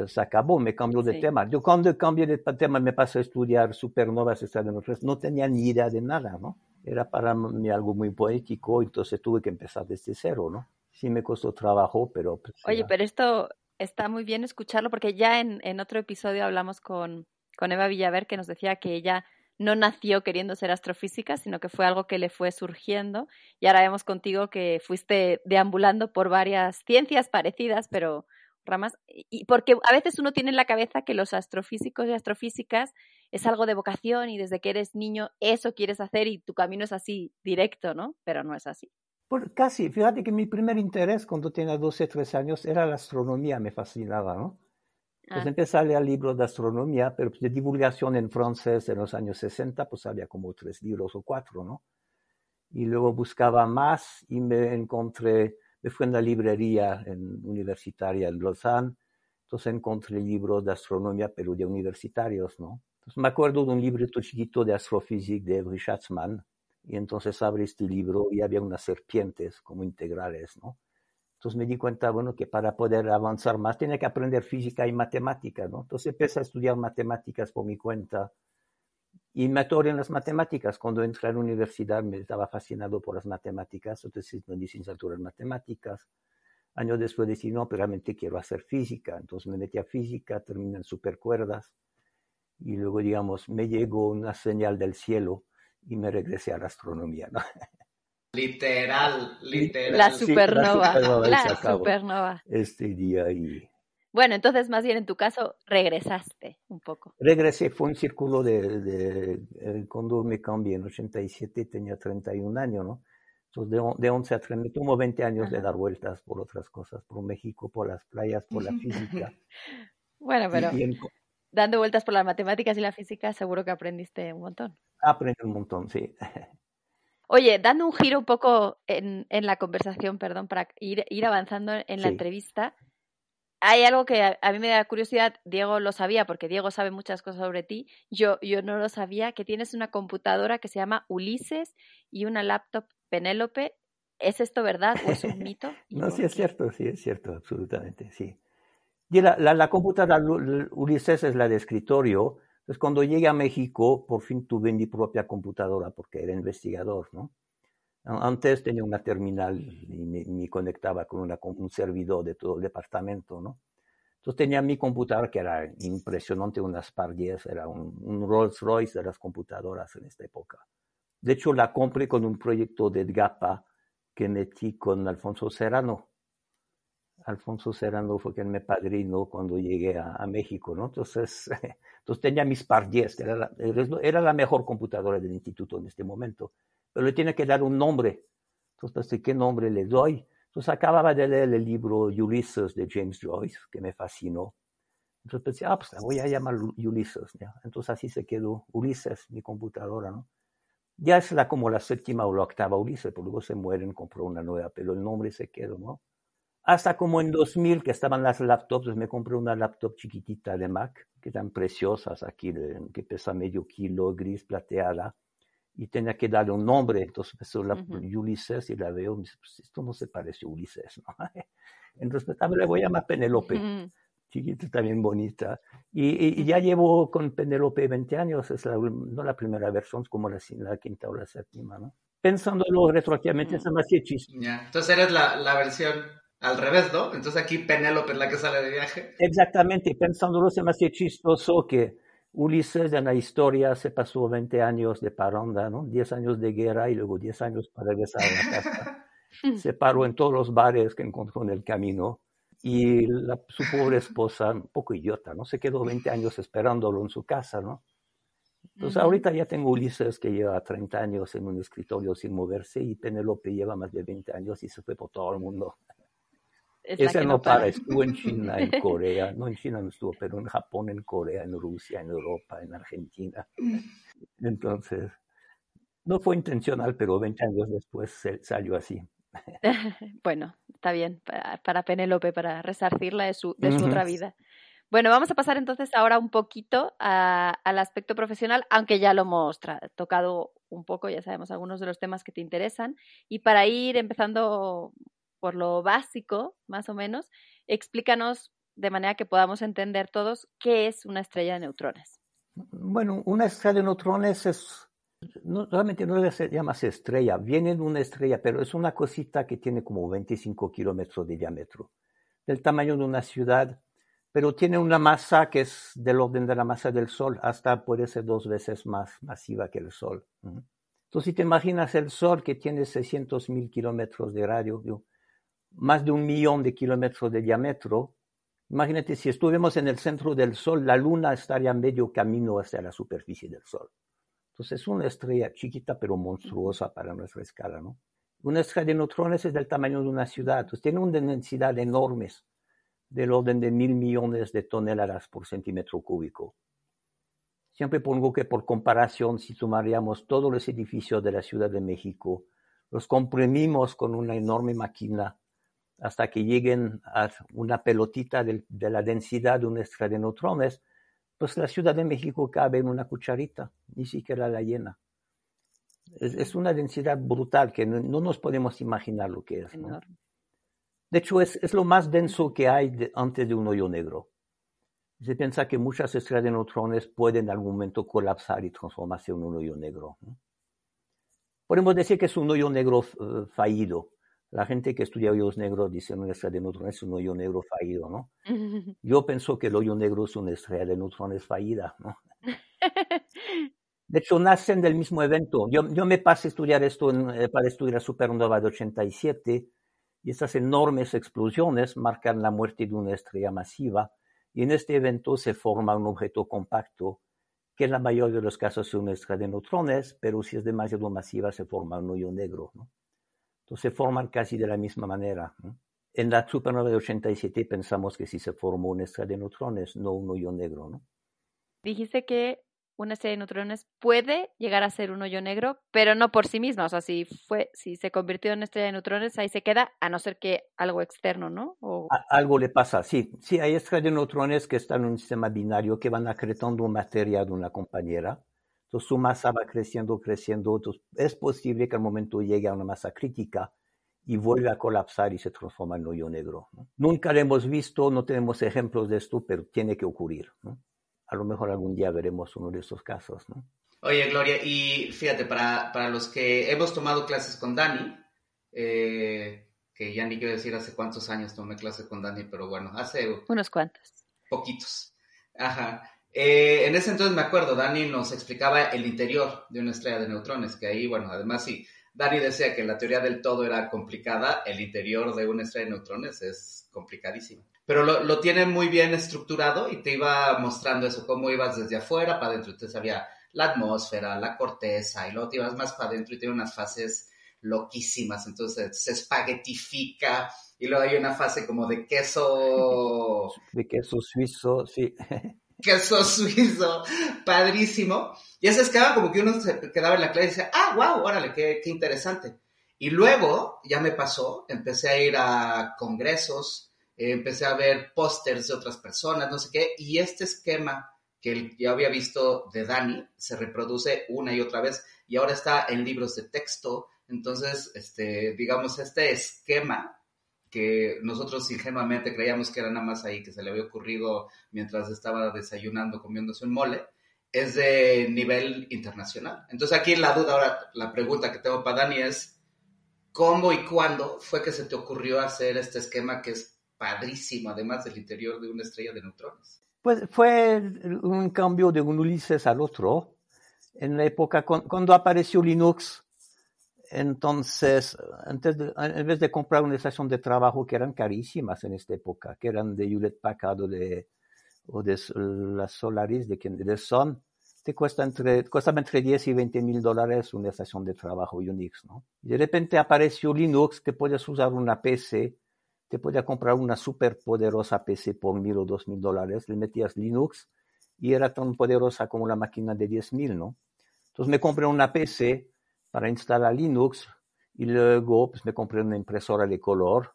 Se acabó, me cambió de tema. Yo cuando cambié de tema me pasé a estudiar supernovas no tenía ni idea de nada, ¿no? Era para mí algo muy poético, entonces tuve que empezar desde cero, ¿no? Sí me costó trabajo, pero... Pues, Oye, pero esto está muy bien escucharlo porque ya en, en otro episodio hablamos con con Eva Villaver, que nos decía que ella no nació queriendo ser astrofísica, sino que fue algo que le fue surgiendo. Y ahora vemos contigo que fuiste deambulando por varias ciencias parecidas, pero ramas. Y porque a veces uno tiene en la cabeza que los astrofísicos y astrofísicas es algo de vocación y desde que eres niño eso quieres hacer y tu camino es así directo, ¿no? Pero no es así. Pues casi, fíjate que mi primer interés cuando tenía 12, 13 años era la astronomía, me fascinaba, ¿no? Pues ah. empecé a leer libros de astronomía, pero de divulgación en francés en los años 60, pues había como tres libros o cuatro, ¿no? Y luego buscaba más y me encontré, me fui en la librería en, universitaria en Lausanne, entonces encontré libros de astronomía, pero de universitarios, ¿no? Entonces me acuerdo de un librito chiquito de astrofísica de Avery Schatzman, Y entonces abre este libro y había unas serpientes como integrales, ¿no? Entonces me di cuenta, bueno, que para poder avanzar más tenía que aprender física y matemática, ¿no? Entonces empecé a estudiar matemáticas por mi cuenta y me atoré en las matemáticas. Cuando entré a la universidad me estaba fascinado por las matemáticas, entonces una licenciatura en matemáticas. Años después decidí, no, pero realmente quiero hacer física. Entonces me metí a física, terminé en supercuerdas y luego, digamos, me llegó una señal del cielo y me regresé a la astronomía, ¿no? [laughs] Literal, literal. La supernova. Sí, la supernova, la. Este día y Bueno, entonces más bien en tu caso regresaste un poco. regresé, fue un círculo de, de- cuando me cambié en 87 tenía 31 años, ¿no? Entonces de, de 11 a 3 me tomó 20 años de dar vueltas por otras cosas, por México, por las playas, por la [laughs] física. Bueno, Y- pero y, en- dando vueltas por las matemáticas y la física seguro que aprendiste un montón. aprendí un montón, sí. [laughs] Oye, dando un giro un poco en, en la conversación, perdón, para ir, ir avanzando en la Sí. entrevista, hay algo que a, a mí me da curiosidad, Diego lo sabía porque Diego sabe muchas cosas sobre ti, yo, yo no lo sabía, que tienes una computadora que se llama Ulises y una laptop Penélope. ¿Es esto verdad o es un [laughs] mito? ¿Y No, sí es cierto, sí es cierto, absolutamente, sí. Y la, la, la computadora Ulises es la de escritorio. Entonces, cuando llegué a México, por fin tuve mi propia computadora porque era investigador, ¿no? Antes tenía una terminal y me, conectaba con, un servidor de todo el departamento, ¿no? Entonces tenía mi computadora que era impresionante, una Spar 10, era un, un Rolls Royce de las computadoras en esta época. De hecho, la compré con un proyecto de GAPA que metí con Alfonso Serrano. Alfonso Serrano fue quien me padrinó cuando llegué a, México, ¿no? Entonces, [laughs] entonces tenía mis par 10, era la, era la mejor computadora del instituto en este momento, pero le tiene que dar un nombre. Entonces pensé, ¿qué nombre le doy? Entonces acababa de leer el libro Ulysses de James Joyce, que me fascinó. Entonces pensé, ah, pues voy a llamar Ulysses. ¿ya? Entonces así se quedó Ulises, mi computadora, ¿no? Ya es la, como la séptima o la octava Ulises, porque luego se mueren, compró una nueva, pero el nombre se quedó, ¿no? Hasta como en 2000, que estaban las laptops, pues me compré una laptop chiquitita de Mac, que tan preciosas aquí, de- que pesa medio kilo, gris plateada, y tenía que darle un nombre. Entonces empezó la Ujú. Ulises y la veo, y me dice, pues esto no se parece a Ulises, ¿no? [laughs] Entonces, ah, le voy a llamar Penelope Mm, chiquita, también bonita. Y, y- y ya llevo con Penélope 20 años, es la, no la primera versión, es como la, la quinta o la séptima, ¿no? Pensándolo retroactivamente, Mm. me hacía chiste. Ya. Entonces eres la, la versión al revés, ¿no? Entonces aquí Penélope es la que sale de viaje. Exactamente, pensándolo se me hacía chistoso que Ulises en la historia se pasó 20 años de paranda, ¿no? 10 años de guerra y luego 10 años para regresar a la casa. [laughs] se paró en todos los bares que encontró en el camino y la- su pobre esposa, un poco idiota, ¿no? Se quedó 20 años esperándolo en su casa, ¿no? Entonces Ujú. ahorita ya tengo Ulises que lleva 30 años en un escritorio sin moverse y Penélope lleva más de 20 años y se fue por todo el mundo. Es Ese que no para, para. estuvo en China, en [laughs] Corea, no en China no estuvo, pero en Japón, en Corea, en Rusia, en Europa, en Argentina. Entonces, no fue intencional, pero 20 años después salió así. [laughs] Bueno, está bien, para, para Penélope, para resarcirla de su, de su otra vida. Bueno, vamos a pasar entonces ahora un poquito a- al aspecto profesional, aunque ya lo hemos tocado un poco, ya sabemos algunos de los temas que te interesan. Y para ir empezando por lo básico, más o menos, explícanos de manera que podamos entender todos qué es una estrella de neutrones. Bueno, una estrella de neutrones es, no, realmente no se llama estrella, viene de una estrella, pero es una cosita que tiene como 25 kilómetros de diámetro, del tamaño de una ciudad, pero tiene una masa que es del orden de la masa del Sol, hasta puede ser dos veces más masiva que el Sol. Entonces, si te imaginas el Sol que tiene 600 mil kilómetros de radio, más de un millón de kilómetros de diámetro, Imagínate, si estuviéramos en el centro del Sol, la Luna estaría medio camino hacia la superficie del Sol. Entonces es una estrella chiquita pero monstruosa para nuestra escala, ¿no? Una estrella de neutrones es del tamaño de una ciudad, entonces tiene una densidad enormes, del orden de mil millones de toneladas por centímetro cúbico. Siempre pongo que por comparación, si tomaríamos todos los edificios de la Ciudad de México, los comprimimos con una enorme máquina hasta que lleguen a una pelotita de, de, la densidad de de neutrones, pues la Ciudad de México cabe en una cucharita, ni siquiera la llena. Es, una densidad brutal que no, nos podemos imaginar lo que es. De hecho, es, es, lo más denso que hay antes de un hoyo negro. Se piensa que muchas estrellas de neutrones pueden en algún momento colapsar y transformarse en un hoyo negro. Podemos decir que es un hoyo negro eh, fallido. La gente que estudia hoyos negros dice que una estrella de neutrones es un hoyo negro fallido, ¿no? [laughs] Yo pienso que el hoyo negro es una estrella de neutrones fallida, ¿no? [laughs] De hecho, nacen del mismo evento. Yo, yo me pasé a estudiar esto eh, para estudiar la supernova de 87 y esas enormes explosiones marcan la muerte de una estrella masiva y en este evento se forma un objeto compacto que en la mayoría de los casos es una estrella de neutrones, pero si es demasiado masiva se forma un hoyo negro. Entonces se forman casi de la misma manera. En la supernova de 87 pensamos que si se formó una estrella de neutrones, no un hoyo negro. ¿no? Dijiste que una estrella de neutrones puede llegar a ser un hoyo negro, pero no por sí misma. O sea, si fue, si se convirtió en una estrella de neutrones, ahí se queda, a no ser que algo externo, ¿no? algo le pasa, sí. Sí, hay estrellas de neutrones que están en un sistema binario que van acretando materia de una compañera. Entonces su masa va creciendo, creciendo. Entonces es posible que al momento llegue a una masa crítica y vuelve a colapsar y se transforma en hoyo negro. Nunca lo hemos visto, no tenemos ejemplos de esto, pero tiene que ocurrir. ¿no? a lo mejor algún día veremos uno de esos casos, ¿no? Oye, Gloria, y fíjate, para, para los que hemos tomado clases con Dani, eh, que ya ni quiero decir hace cuántos años tomé clases con Dani, pero bueno, hace... Unos cuantos. Poquitos. Ajá. Eh, en ese entonces me acuerdo, Dani nos explicaba el interior de una estrella de neutrones, que ahí, bueno, además sí, Dani decía que la teoría del todo era complicada, el interior de una estrella de neutrones es complicadísimo pero lo, lo, tiene muy bien estructurado y te iba mostrando eso, cómo ibas desde afuera para adentro. Entonces había la atmósfera, la corteza, y luego te ibas más para adentro y tiene unas fases loquísimas. Entonces se espaguetifica y luego hay una fase como de queso. [laughs] De queso suizo, sí. [laughs] Queso suizo, padrísimo. Y ese escala como que uno se quedaba en la clase y decía, ah, wow, órale, qué, qué interesante. Y luego, ya me pasó, empecé a ir a congresos, empecé a ver pósters de otras personas, no sé qué, y este esquema que ya había visto de Dani se reproduce una y otra vez y ahora está en libros de texto. Entonces, este, digamos, este esquema que nosotros ingenuamente creíamos que era nada más ahí, que se le había ocurrido mientras estaba desayunando, comiéndose un mole, es de nivel internacional. Entonces aquí la duda, ahora la pregunta que tengo para Dani es, ¿cómo y cuándo fue que se te ocurrió hacer este esquema que es padrísimo, además del interior de una estrella de neutrones. Pues fue un cambio de un Ulises al otro. En la época, cuando apareció Linux, entonces, antes en vez de comprar una estación de trabajo que eran carísimas en esta época, que eran de Hewlett Packard o de, o de las Solaris de, de Sun, te cuesta entre, costaba entre 10 y 20 mil dólares una estación de trabajo Unix, ¿no? De repente apareció Linux, que puedes usar una PC te podía comprar una super poderosa PC por mil o dos mil dólares, le metías Linux y era tan poderosa como la máquina de diez mil, ¿no? Entonces me compré una PC para instalar Linux y luego pues, me compré una impresora de color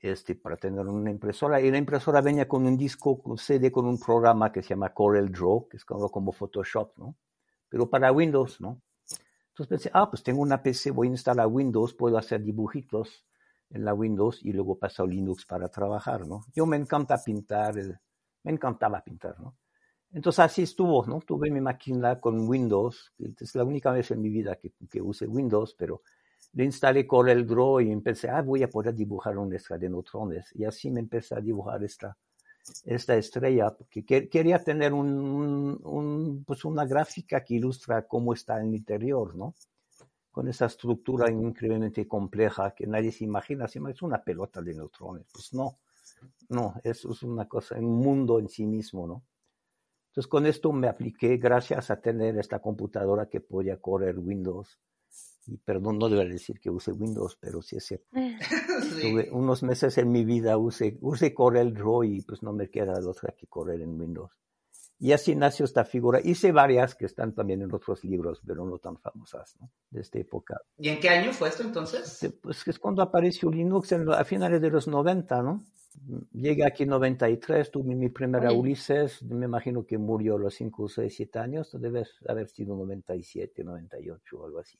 este, para tener una impresora. Y la impresora venía con un disco con CD con un programa que se llama Corel Draw, que es como, Photoshop, ¿no? Pero para Windows, ¿no? Entonces pensé, ah, pues tengo una PC, voy a instalar Windows, puedo hacer dibujitos en la Windows y luego pasó a Linux para trabajar, ¿no? Yo me encanta pintar, me encantaba pintar, ¿no? Entonces así estuvo, ¿no? Tuve mi máquina con Windows, es la única vez en mi vida que, que usé Windows, pero le instalé Corel Draw y empecé, ah, voy a poder dibujar una estrella de neutrones. Y así me empecé a dibujar esta, esta estrella, porque quería tener un, pues una gráfica que ilustra cómo está en el interior, ¿no? con esa estructura increíblemente compleja que nadie se imagina, es una pelota de neutrones. Pues no, no, eso es una cosa, un mundo en sí mismo, ¿no? Entonces con esto me apliqué gracias a tener esta computadora que podía correr Windows. Y perdón, no debería decir que use Windows, pero sí es cierto. [laughs] Tuve unos meses en mi vida, usé, usé Corel Draw y pues no me queda otra que correr en Windows. Y así nació esta figura. Hice varias que están también en otros libros, pero no tan famosas, ¿no? De esta época. ¿Y en qué año fue esto entonces? Pues es cuando apareció Linux a finales de los 90, ¿no? Llegué aquí en 93, tuve mi primera Ulises, me imagino que murió a los 5, 6, 7 años, debe haber sido 97, 98 o algo así.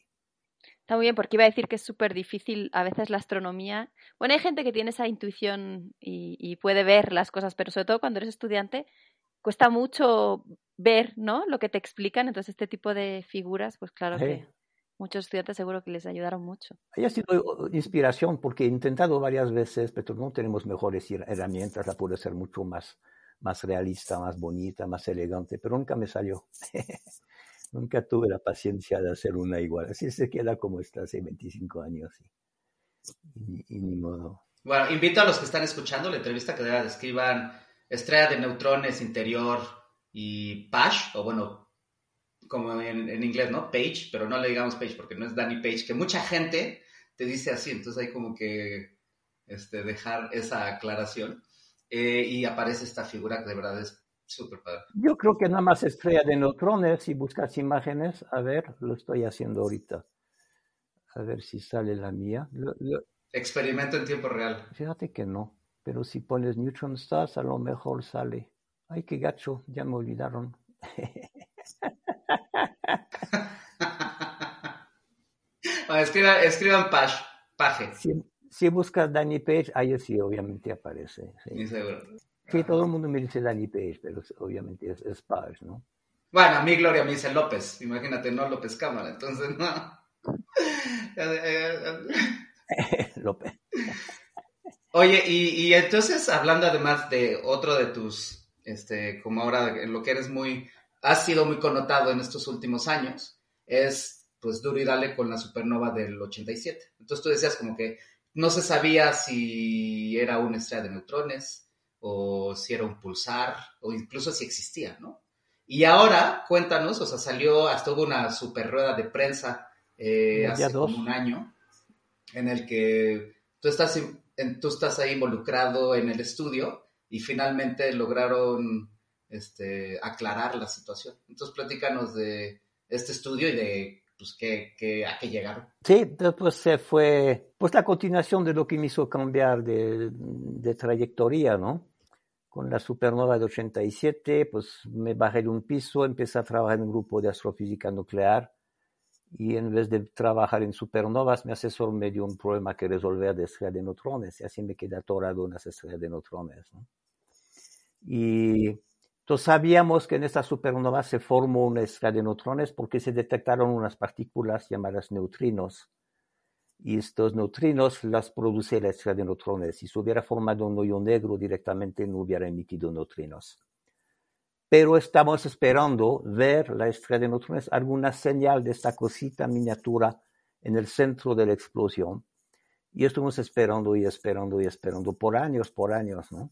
Está muy bien, porque iba a decir que es súper difícil a veces la astronomía. Bueno, hay gente que tiene esa intuición y, y, puede ver las cosas, pero sobre todo cuando eres estudiante, cuesta mucho ver, ¿no? Lo que te explican. Entonces, este tipo de figuras, pues claro Sí. que muchos estudiantes seguro que les ayudaron mucho. Haya sido uh, inspiración porque he intentado varias veces, pero no tenemos mejores her- herramientas, la puedo hacer mucho más, más realista, más bonita, más elegante, pero nunca me salió. [laughs] nunca tuve la paciencia de hacer una igual. Así se queda como está hace 25 años y, y- y ni modo. Bueno, invito a los que están escuchando la entrevista que escriban estrella de neutrones interior y Pash, o bueno, como en, en inglés, ¿no? Page, pero no le digamos Page porque no es Danny Page, que mucha gente te dice así, entonces hay como que este, dejar esa aclaración. Eh, y aparece esta figura que de verdad es súper padre. Yo creo que nada más estrella de neutrones, si buscas imágenes, a ver, lo estoy haciendo ahorita. A ver si sale la mía. Lo- lo- Experimento en tiempo real. Fíjate que no, pero si pones neutron stars a lo mejor sale. Ay, qué gacho, ya me olvidaron. [laughs] Bueno, escriban, escriban Pash, Paje, Si, si buscas Danny Page, ahí sí, obviamente aparece. Sí. seguro. Sí, todo el mundo me dice Danny Page, pero obviamente es, es Page, ¿no? Bueno, a mí Gloria me dice López, imagínate, no López Cámara, entonces no. [laughs] López. Oye, y, y entonces hablando además de otro de tus, este, como ahora en lo que eres muy, has sido muy connotado en estos últimos años, es pues duro y dale con la supernova del 87. Entonces tú decías como que no se sabía si era una estrella de neutrones o si era un pulsar o incluso si existía, ¿no? Y ahora, cuéntanos, o sea, salió, hasta hubo una super rueda de prensa eh, hace dos. como un año en el que tú estás, en- tú estás ahí involucrado en el estudio y finalmente lograron este, aclarar la situación. Entonces, platícanos de este estudio y de pues, qué, qué- a qué llegaron. Sí, después se fue, pues la continuación de lo que me hizo cambiar de, de trayectoria, ¿no? Con la supernova de 87, pues me bajé de un piso, empecé a trabajar en un grupo de astrofísica nuclear y en vez de trabajar en supernovas, mi asesor me dio un problema que resolver de estrellas de neutrones y así me quedé atorado en las estrellas de neutrones, ¿no? Y entonces sabíamos que en esta supernova se formó una estrella de neutrones porque se detectaron unas partículas llamadas neutrinos. Y estos neutrinos las produce la estrella de neutrones. Si se hubiera formado un hoyo negro directamente no hubiera emitido neutrinos. Pero estamos esperando ver la estrella de neutrones, alguna señal de esta cosita miniatura en el centro de la explosión. Y estuvimos esperando y esperando y esperando por años, por años, ¿no?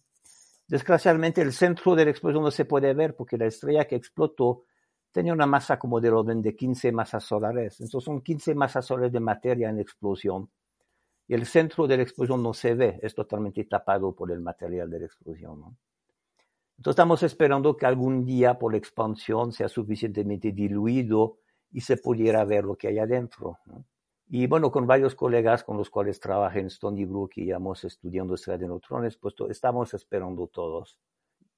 Desgraciadamente el centro de la explosión no se puede ver porque la estrella que explotó tenía una masa como del orden de 15 masas solares. Entonces son 15 masas solares de materia en explosión. Y el centro de la explosión no se ve, es totalmente tapado por el material de la explosión. Entonces estamos esperando que algún día por la expansión sea suficientemente diluido y se pudiera ver lo que hay adentro. Y bueno, con varios colegas con los cuales trabajé en Stony Brook y íbamos estudiando estrellas de neutrones, pues estamos esperando todos.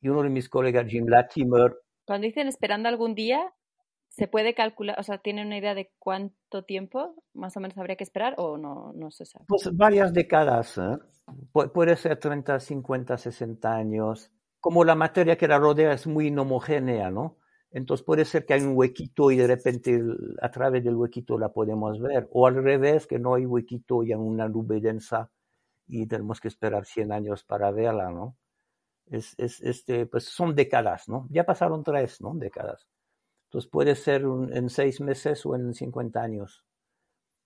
Y uno de mis colegas, Jim Latimer, Cuando dicen esperando algún día, ¿se puede calcular, o sea, tiene una idea de cuánto tiempo más o menos habría que esperar o no, no se sabe? pues varias décadas, ¿eh? Pu- puede ser 30, 50, 60 años. Como la materia que la rodea es muy inhomogénea, ¿no? Entonces puede ser que hay un huequito y de repente a través del huequito la podemos ver. O al revés, que no hay huequito y hay una nube densa y tenemos que esperar 100 años para verla, ¿no? Es, es, este, pues son décadas, ¿no? Ya pasaron tres, ¿no? Décadas. Entonces puede ser en seis meses o en 50 años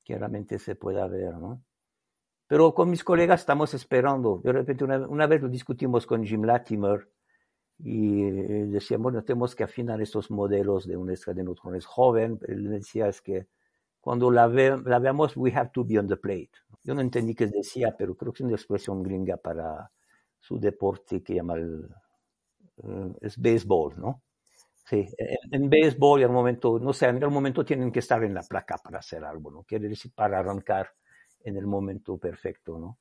que realmente se pueda ver, ¿no? Pero con mis colegas estamos esperando. De repente una, una vez lo discutimos con Jim Latimer y decíamos, bueno, tenemos que afinar estos modelos de una estrella de neutrones joven. Él decía es que cuando la, ve- la veamos, we have to be on the plate. Yo no entendí qué decía, pero creo que es una expresión gringa para su deporte que llama el, eh, es béisbol, ¿no? Sí, en, en béisbol momento, no sé, en el momento tienen que estar en la placa para hacer algo, ¿no? Quiere decir para arrancar en el momento perfecto, ¿no?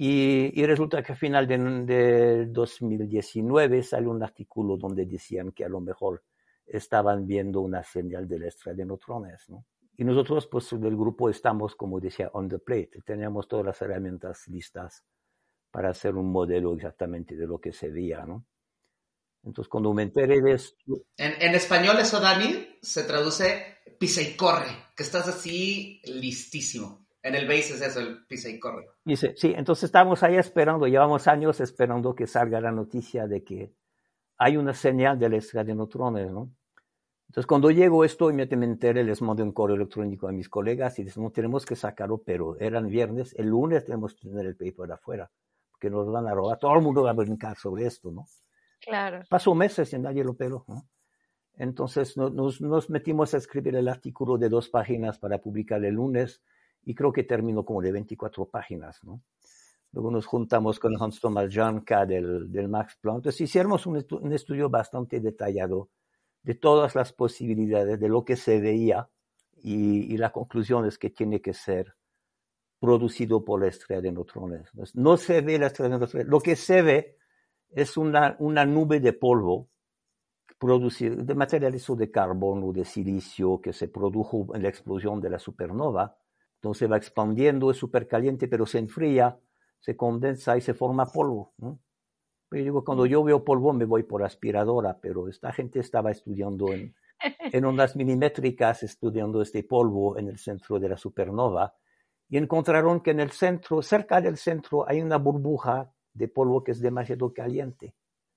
Y, y resulta que a final de, de 2019 salió un artículo donde decían que a lo mejor estaban viendo una señal de la estrella de neutrones, ¿no? Y nosotros, pues, del grupo estamos, como decía, on the plate. Teníamos todas las herramientas listas para hacer un modelo exactamente de lo que se veía, ¿no? Entonces, cuando me enteré de esto... En, en español eso, Dani, se traduce pisa y corre, que estás así listísimo. En el base es eso, el pisa y corre. Dice, sí, entonces estamos ahí esperando, llevamos años esperando que salga la noticia de que hay una señal de la estrella de neutrones, ¿no? Entonces, cuando llego esto, inmediatamente me enteré, les mandé un correo electrónico a mis colegas y decimos, tenemos que sacarlo, pero eran viernes, el lunes tenemos que tener el paper afuera, porque nos van a robar, todo el mundo va a brincar sobre esto, ¿no? Claro. Pasó meses y nadie lo peló, ¿no? Entonces nos, nos, metimos a escribir el artículo de dos páginas para publicar el lunes y creo que terminó como de 24 páginas, ¿no? Luego nos juntamos con Hans Thomas Janka del, del Max Planck. Entonces hicimos un, un estudio bastante detallado de todas las posibilidades, de lo que se veía y, y, la conclusión es que tiene que ser producido por la estrella de neutrones. no se ve la estrella de neutrones, lo que se ve es una, una nube de polvo producir, de materiales de carbono, de silicio, que se produjo en la explosión de la supernova. Entonces va expandiendo, es súper caliente, pero se enfría, se condensa y se forma polvo. ¿no? Pero digo, cuando yo veo polvo me voy por aspiradora, pero esta gente estaba estudiando en, [laughs] en ondas milimétricas, estudiando este polvo en el centro de la supernova, y encontraron que en el centro, cerca del centro, hay una burbuja de polvo que es demasiado caliente.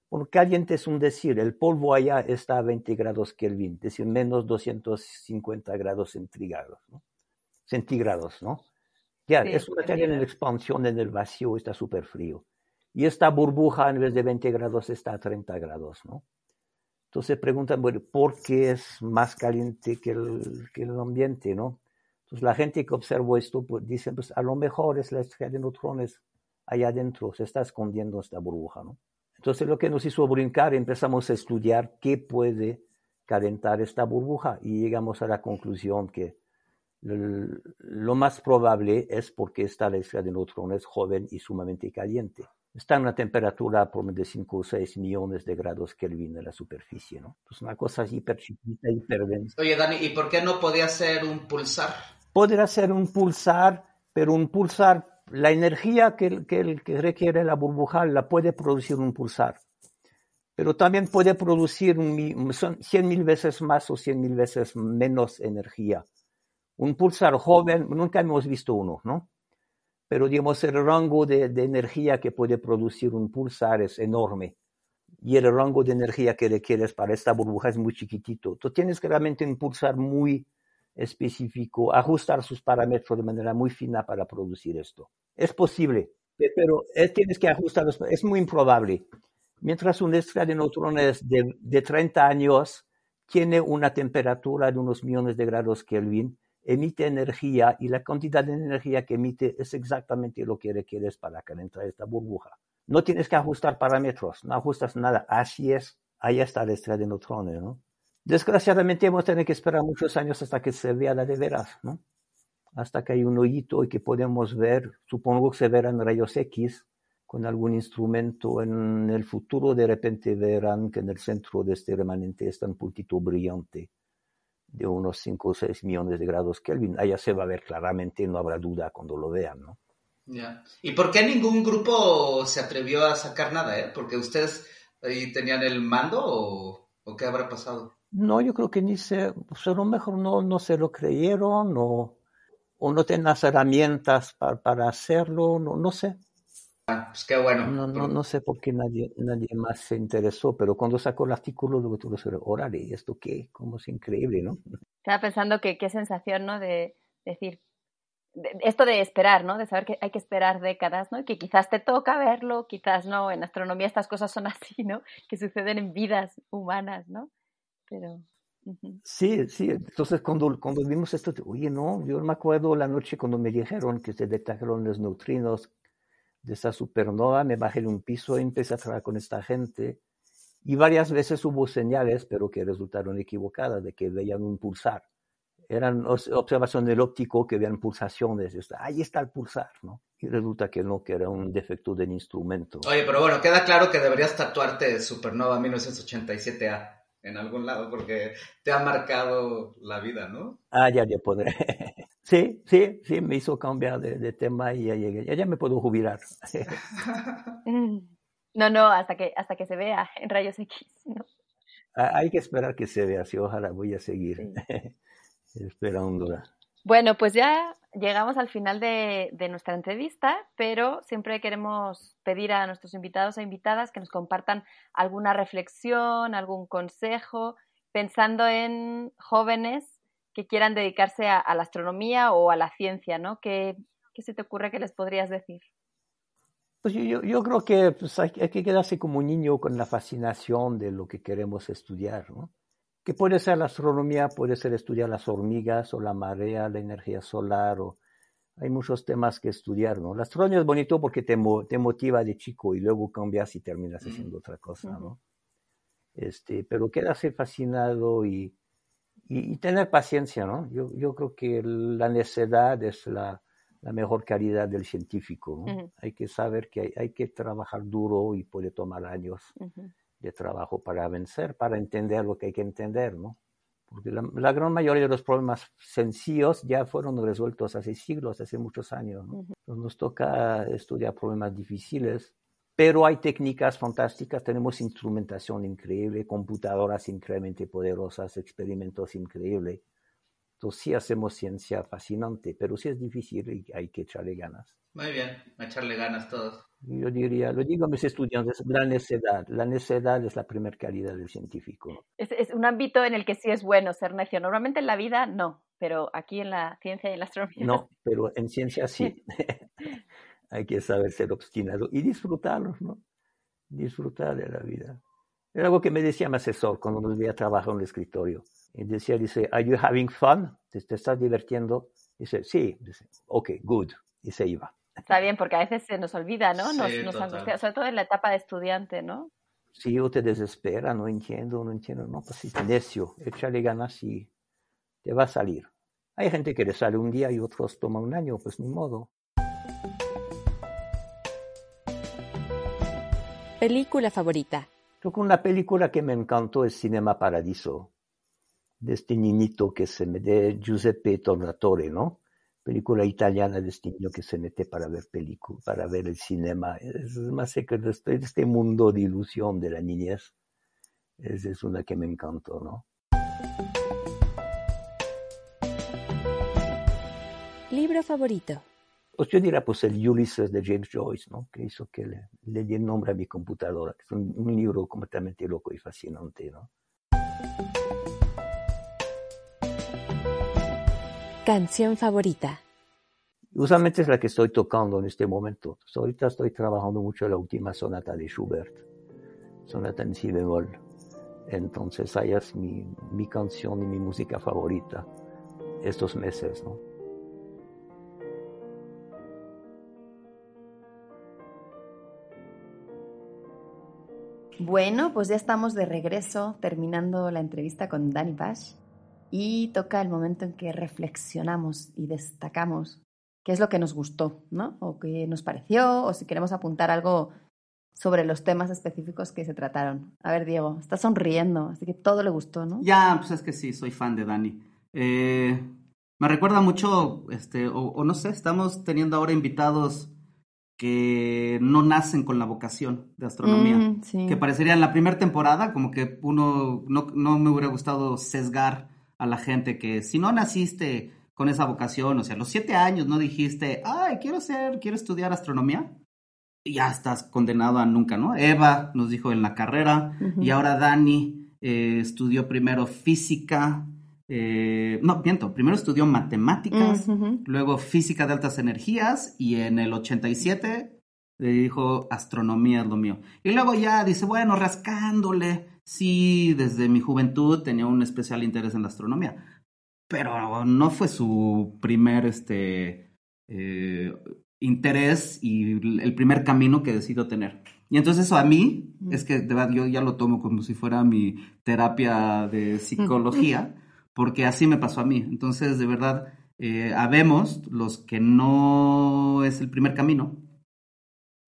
Bueno, caliente es un decir, el polvo allá está a 20 grados Kelvin, es decir, menos 250 grados centígrados, ¿no? Centígrados, ¿no? Ya, sí, es una materia en expansión en el vacío, está súper frío. Y esta burbuja en vez de 20 grados está a 30 grados, ¿no? Entonces preguntan, bueno, ¿por qué es más caliente que el, que el ambiente, no? Entonces la gente que observó esto pues, dice, pues a lo mejor es la estrella de neutrones allá adentro, se está escondiendo esta burbuja, ¿no? Entonces lo que nos hizo brincar, empezamos a estudiar qué puede calentar esta burbuja y llegamos a la conclusión que lo más probable es porque está la estrella de neutrones joven y sumamente caliente. Está en una temperatura por de 5 o 6 millones de grados Kelvin en la superficie, ¿no? Pues una cosa hiper chiquita, hiper densa. Oye, Dani, ¿y por qué no podía ser un pulsar? Podría ser un pulsar, pero un pulsar la energía que, que, que, requiere la burbuja la puede producir un pulsar, pero también puede producir un, son 100 mil veces más o 100 mil veces menos energía. Un pulsar joven, nunca hemos visto uno, ¿no? Pero digamos, el rango de, energía que puede producir un pulsar es enorme. Y el rango de energía que requieres para esta burbuja es muy chiquitito. Tú tienes que realmente un pulsar muy específico, ajustar sus parámetros de manera muy fina para producir esto. Es posible, pero tienes que ajustarlos, es muy improbable. Mientras una estrella de neutrones de, de 30 años tiene una temperatura de unos millones de grados Kelvin, emite energía y la cantidad de energía que emite es exactamente lo que requieres para calentar esta burbuja. No tienes que ajustar parámetros, no ajustas nada, así es, ahí está la estrella de neutrones, ¿no? Desgraciadamente hemos tenido que esperar muchos años hasta que se vea la de veras, ¿no? Hasta que hay un hoyito y que podemos ver, supongo que se verán rayos X con algún instrumento en el futuro, de repente verán que en el centro de este remanente está un puntito brillante de unos 5 o 6 millones de grados Kelvin. Allá se va a ver claramente, no habrá duda cuando lo vean, ¿no? Ya. ¿Y por qué ningún grupo se atrevió a sacar nada, eh? ¿Porque ustedes ahí tenían el mando o, o qué habrá pasado? No, yo creo que ni se, pues a lo mejor no, no se lo creyeron o, o no tienen las herramientas para, para hacerlo, no, no sé. Ah, pues qué bueno. No, no, no sé por qué nadie, nadie más se interesó, pero cuando sacó el artículo, luego tuve que órale, ¿y esto qué? Como es increíble, ¿no? Estaba pensando que qué sensación, ¿no? De decir, de, esto de esperar, ¿no? De saber que hay que esperar décadas, ¿no? Y que quizás te toca verlo, quizás no. En astronomía estas cosas son [laughs] así, ¿no? Que suceden en vidas humanas, ¿no? Pero... Uh -huh. Sí, sí, entonces cuando, cuando vimos esto, oye, no, yo me acuerdo la noche cuando me dijeron que se detectaron los neutrinos de esta supernova, me bajé de un piso y empecé a trabajar con esta gente y varias veces hubo señales, pero que resultaron equivocadas, de que veían un pulsar. Eran observaciones del óptico que veían pulsaciones, ahí está el pulsar, ¿no? Y resulta que no, que era un defecto del instrumento. Oye, pero bueno, queda claro que deberías tatuarte Supernova 1987A. en algún lado porque te ha marcado la vida, ¿no? Ah, ya, ya podré. [laughs] Sí, sí, sí, me hizo cambiar de, tema y ya llegué. Ya, ya me puedo jubilar. [laughs] Mm. No, no, hasta que, hasta que se vea en rayos X. Ah, hay que esperar que se vea, sí, ojalá voy a seguir [laughs] esperándola. Bueno, pues ya llegamos al final de, de, nuestra entrevista, pero siempre queremos pedir a nuestros invitados e invitadas que nos compartan alguna reflexión, algún consejo, pensando en jóvenes que quieran dedicarse a, la astronomía o a la ciencia, ¿no? ¿Qué, ¿Qué, se te ocurre que les podrías decir? Pues yo, yo creo que pues hay, hay, que quedarse como un niño con la fascinación de lo que queremos estudiar, ¿no? que puede ser la astronomía, puede ser estudiar las hormigas o la marea, la energía solar, o hay muchos temas que estudiar, ¿no? La astronomía es bonito porque te, te motiva de chico y luego cambias y terminas haciendo otra cosa, ¿no? Este, pero quedarse fascinado y, y, tener paciencia, ¿no? Yo, yo creo que la necedad es la, la mejor calidad del científico, ¿no? Hay que saber que hay, hay, que trabajar duro y puede tomar años de trabajo para vencer, para entender lo que hay que entender, ¿no? Porque la, gran mayoría de los problemas sencillos ya fueron resueltos hace siglos, hace muchos años. ¿no? nos toca estudiar problemas difíciles, pero hay técnicas fantásticas, tenemos instrumentación increíble, computadoras increíblemente poderosas, experimentos increíbles. Entonces sí hacemos ciencia fascinante, pero sí es difícil y hay que echarle ganas. Muy bien, a echarle ganas todos. Yo diría, lo digo a mis estudiantes, la necedad. La necedad es la primera calidad del científico. Es, es, un ámbito en el que sí es bueno ser necio. Normalmente en la vida no, pero aquí en la ciencia y en la astronomía. No, [laughs] pero en ciencia sí. [laughs] Hay que saber ser obstinado y disfrutarlo, ¿no? Disfrutar de la vida. Era algo que me decía mi asesor cuando me veía trabajar en el escritorio. Y decía, dice, ¿Are you having fun? ¿Te, estás divirtiendo? Dice, sí. Dice, ok, good. Y se iba. Está bien, porque a veces se nos olvida, ¿no? Nos, nos angustia, sobre todo en la etapa de estudiante, ¿no? Si yo te desespera, no entiendo, no entiendo, no, pues si necio, échale ganas y te va a salir. Hay gente que le sale un día y otros toma un año, pues ni modo. Película favorita. Creo que una película que me encantó es Cinema Paradiso de este niñito que se me de Giuseppe Tornatore, ¿no? Película italiana de este niño que se mete para ver película, para ver el cinema. Es más que este, este mundo de ilusión de la niñez. Esa es una que me encantó, ¿no? Libro favorito. Pues yo diría pues el Ulysses de James Joyce, ¿no? Que hizo que le, le di el nombre a mi computadora, que es un, un libro completamente loco y fascinante, ¿no? Canción favorita. Usualmente es la que estoy tocando en este momento. ahorita estoy trabajando mucho la última sonata de Schubert, sonata en si bemol. Entonces, esa es mi, mi canción y mi música favorita estos meses, ¿no? Bueno, pues ya estamos de regreso terminando la entrevista con Dani Pash y toca el momento en que reflexionamos y destacamos qué es lo que nos gustó, ¿no? O qué nos pareció, o si queremos apuntar algo sobre los temas específicos que se trataron. A ver, Diego, está sonriendo, así que todo le gustó, ¿no? Ya, pues es que sí, soy fan de Dani. Eh, me recuerda mucho, este, o, no sé, estamos teniendo ahora invitados que no nacen con la vocación de astronomía, mm, que parecería en la primera temporada como que uno no, no me hubiera gustado sesgar a la gente que si no naciste con esa vocación, o sea, a los siete años no dijiste, ay, quiero ser, quiero estudiar astronomía, y ya estás condenado a nunca, ¿no? Eva nos dijo en la carrera, y ahora Dani eh, estudió primero física, eh, no, miento, primero estudió matemáticas, luego física de altas energías, y en el 87 le dijo astronomía es lo mío. Y luego ya dice, bueno, rascándole, sí, desde mi juventud tenía un especial interés en la astronomía, pero no fue su primer este, eh, interés y el primer camino que decidió tener. Y entonces eso a mí, es que de verdad yo ya lo tomo como si fuera mi terapia de psicología, [laughs] porque así me pasó a mí. Entonces, de verdad, eh, habemos los que no es el primer camino.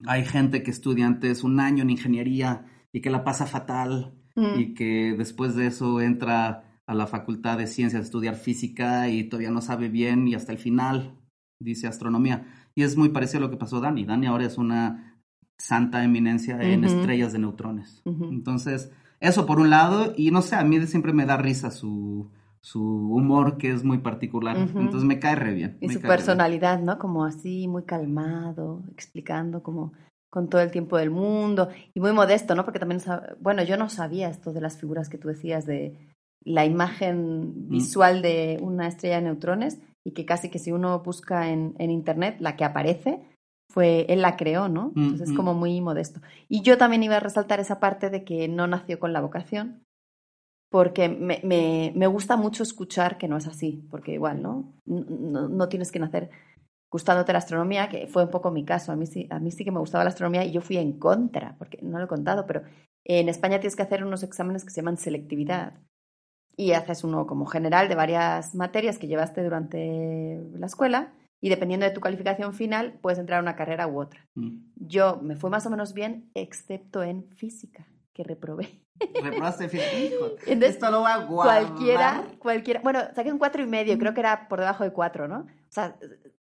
Hay gente que estudia antes un año en ingeniería y que la pasa fatal Mm. y que después de eso entra a la facultad de ciencias a estudiar física y todavía no sabe bien y hasta el final dice astronomía. Y es muy parecido a lo que pasó a Dani. Dani ahora es una santa eminencia en estrellas de neutrones. Entonces, eso por un lado, y no sé, a mí siempre me da risa su, su humor que es muy particular. Entonces me cae re bien. Y su personalidad, ¿no? Como así, muy calmado, explicando como con todo el tiempo del mundo y muy modesto, ¿no? Porque también, bueno, yo no sabía esto de las figuras que tú decías de la imagen visual de una estrella de neutrones y que casi que si uno busca en, en internet, la que aparece fue, él la creó, ¿no? Mm, Entonces es mm. como muy modesto. Y yo también iba a resaltar esa parte de que no nació con la vocación, porque me, me, me gusta mucho escuchar que no es así, porque igual, ¿no? No, no tienes que nacer gustándote la astronomía, que fue un poco mi caso. A mí, sí, a mí sí que me gustaba la astronomía y yo fui en contra, porque no lo he contado, pero en España tienes que hacer unos exámenes que se llaman selectividad. Y haces uno como general de varias materias que llevaste durante la escuela y dependiendo de tu calificación final puedes entrar a una carrera u otra. Mm. Yo me fui más o menos bien, excepto en física, que reprobé. Reprobaste. Hijo, [laughs] Entonces, esto lo voy a guardar. Cualquiera, cualquiera. Bueno, saqué un cuatro y medio, creo que era por debajo de cuatro, ¿no? O sea,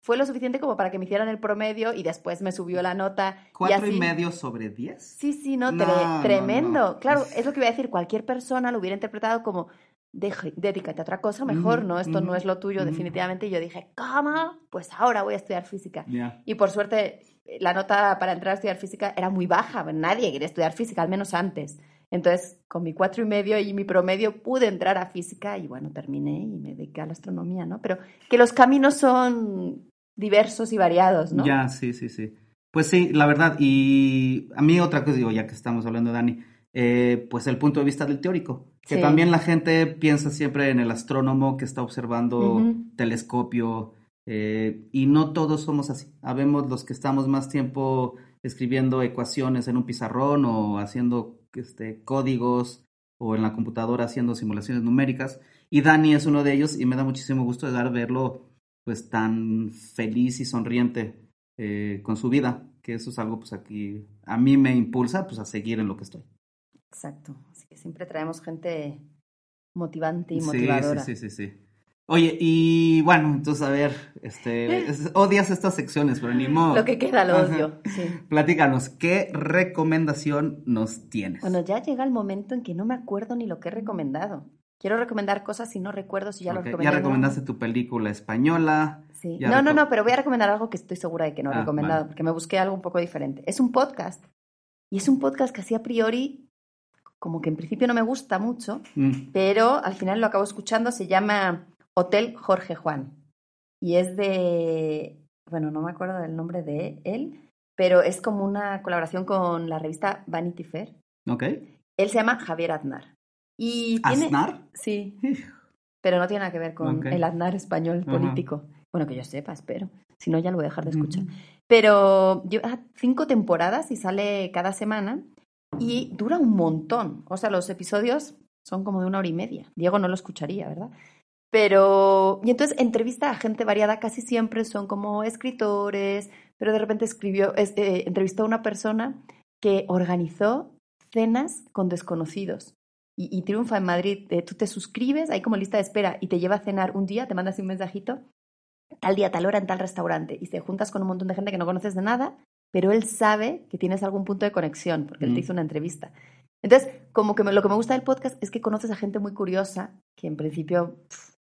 fue lo suficiente como para que me hicieran el promedio y después me subió la nota. ¿Cuatro y, así- medio sobre diez? Sí, sí, no, No, tre- no, tremendo. no. Claro, es lo que iba a decir. Cualquier persona lo hubiera interpretado como, "Deje- dedícate a otra cosa mejor, ¿no? Esto no ujú, es lo tuyo, ujú. definitivamente. Y yo dije, ¿cómo? Pues ahora voy a estudiar física. Ya. Y por suerte, la nota para entrar a estudiar física era muy baja. Nadie quería estudiar física, al menos antes. Entonces, con mi cuatro y medio y mi promedio pude entrar a física y bueno, terminé y me dediqué a la astronomía, ¿no? Pero que los caminos son diversos y variados, ¿no? Ya, sí, sí, sí. Pues sí, la verdad. Y a mí otra cosa, digo, ya que estamos hablando de Dani, eh, pues el punto de vista del teórico. Que Sí. también la gente piensa siempre en el astrónomo que está observando telescopio. eh, y no todos somos así. Habemos los que estamos más tiempo escribiendo ecuaciones en un pizarrón o haciendo este, códigos o en la computadora haciendo simulaciones numéricas. Y Dani es uno de ellos y me da muchísimo gusto de dar verlo pues tan feliz y sonriente eh, con su vida, que eso es algo pues aquí a mí me impulsa pues a seguir en lo que estoy. Exacto. Así que siempre traemos gente motivante y Sí, motivadora. sí, sí, sí, sí. Oye, y bueno, entonces a ver, este, es- odias estas secciones, pero ni modo. Lo que queda lo odio. Sí. Platícanos, ¿qué recomendación nos tienes? Bueno, ya llega el momento en que no me acuerdo ni lo que he recomendado. Quiero recomendar cosas y no recuerdo si ya lo Ok, recomendé. ya recomendaste tu película española. Sí. No, no, no, pero voy a recomendar algo que estoy segura de que no he Ah, recomendado, vale. porque me busqué algo un poco diferente. Es un podcast. Y es un podcast que así a priori, como que en principio no me gusta mucho, Mm, pero al final lo acabo escuchando. Se llama Hotel Jorge Juan. Y es de. Bueno, no me acuerdo del nombre de él, pero es como una colaboración con la revista Vanity Fair. ok. Él se llama Javier Aznar. Y tiene. ¿Aznar? Sí. Pero no tiene nada que ver con el Aznar español político. Bueno, que yo sepa, espero. Si no, ya lo voy a dejar de escuchar. Pero lleva cinco temporadas y sale cada semana y dura un montón. O sea, los episodios son como de una hora y media. Diego no lo escucharía, ¿verdad? Pero, y entonces entrevista a gente variada, casi siempre son como escritores, pero de repente escribió, es- eh, entrevistó a una persona que organizó cenas con desconocidos y, y triunfa en Madrid. Eh, tú te suscribes, hay como lista de espera y te lleva a cenar un día, te mandas un mensajito, tal día, tal hora en tal restaurante y te juntas con un montón de gente que no conoces de nada, pero él sabe que tienes algún punto de conexión porque él Mm. te hizo una entrevista. Entonces, como que me- lo que me gusta del podcast es que conoces a gente muy curiosa que en principio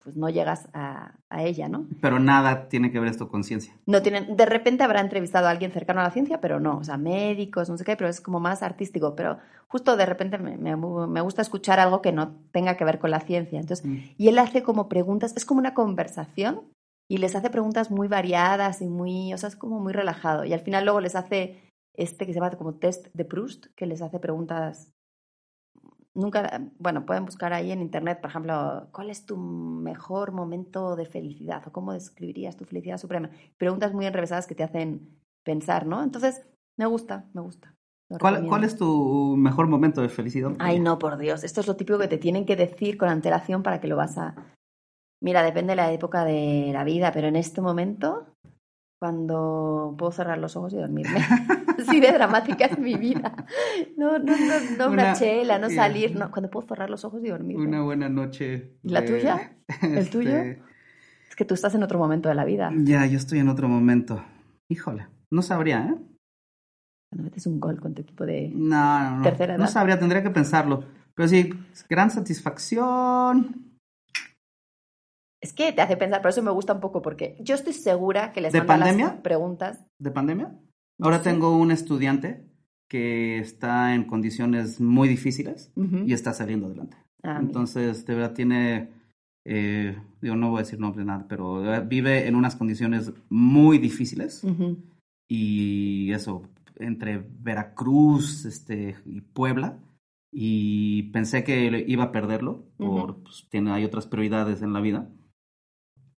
pues no llegas a, a ella, ¿no? Pero nada tiene que ver esto con ciencia. No tienen, de repente habrá entrevistado a alguien cercano a la ciencia, pero no, o sea, médicos, no sé qué, pero es como más artístico, pero justo de repente me, me- me gusta escuchar algo que no tenga que ver con la ciencia. Entonces, Mm. y él hace como preguntas, es como una conversación y les hace preguntas muy variadas y muy, o sea, es como muy relajado. Y al final luego les hace este que se llama como test de Proust, que les hace preguntas. Nunca, bueno, pueden buscar ahí en internet, por ejemplo, ¿cuál es tu mejor momento de felicidad? ¿O cómo describirías tu felicidad suprema? Preguntas muy enrevesadas que te hacen pensar, ¿no? Entonces, me gusta, me gusta. Lo ¿Cuál, recomiendo. cuál es tu mejor momento de felicidad? Ay, no, por Dios. Esto es lo típico que te tienen que decir con antelación para que lo vas a. Mira, depende de la época de la vida, pero en este momento, cuando puedo cerrar los ojos y dormirme. [laughs] así de dramática es mi vida. No, no, no, no una, Una- chela, no eh, salir, no, cuando puedo cerrar los ojos y dormir. Una buena noche. ¿Y la de- tuya? [laughs] ¿El tuyo? este, Es que tú estás en otro momento de la vida. Ya, yo estoy en otro momento. Híjole, no sabría, ¿eh? Cuando metes un gol con tu equipo de... No, no, no. Tercera No edad. sabría, tendría que pensarlo. Pero sí, gran satisfacción. Es que te hace pensar, por eso me gusta un poco, porque yo estoy segura que les ¿De manda las pandemia? preguntas. ¿De pandemia? Ahora tengo un estudiante que está en condiciones muy difíciles y está saliendo adelante. Ah. Entonces, de verdad tiene, eh, digo, no voy a decir nombre nada, pero vive en unas condiciones muy difíciles. Y eso, entre Veracruz este, y Puebla, y pensé que iba a perderlo, por, pues, tiene, hay otras prioridades en la vida,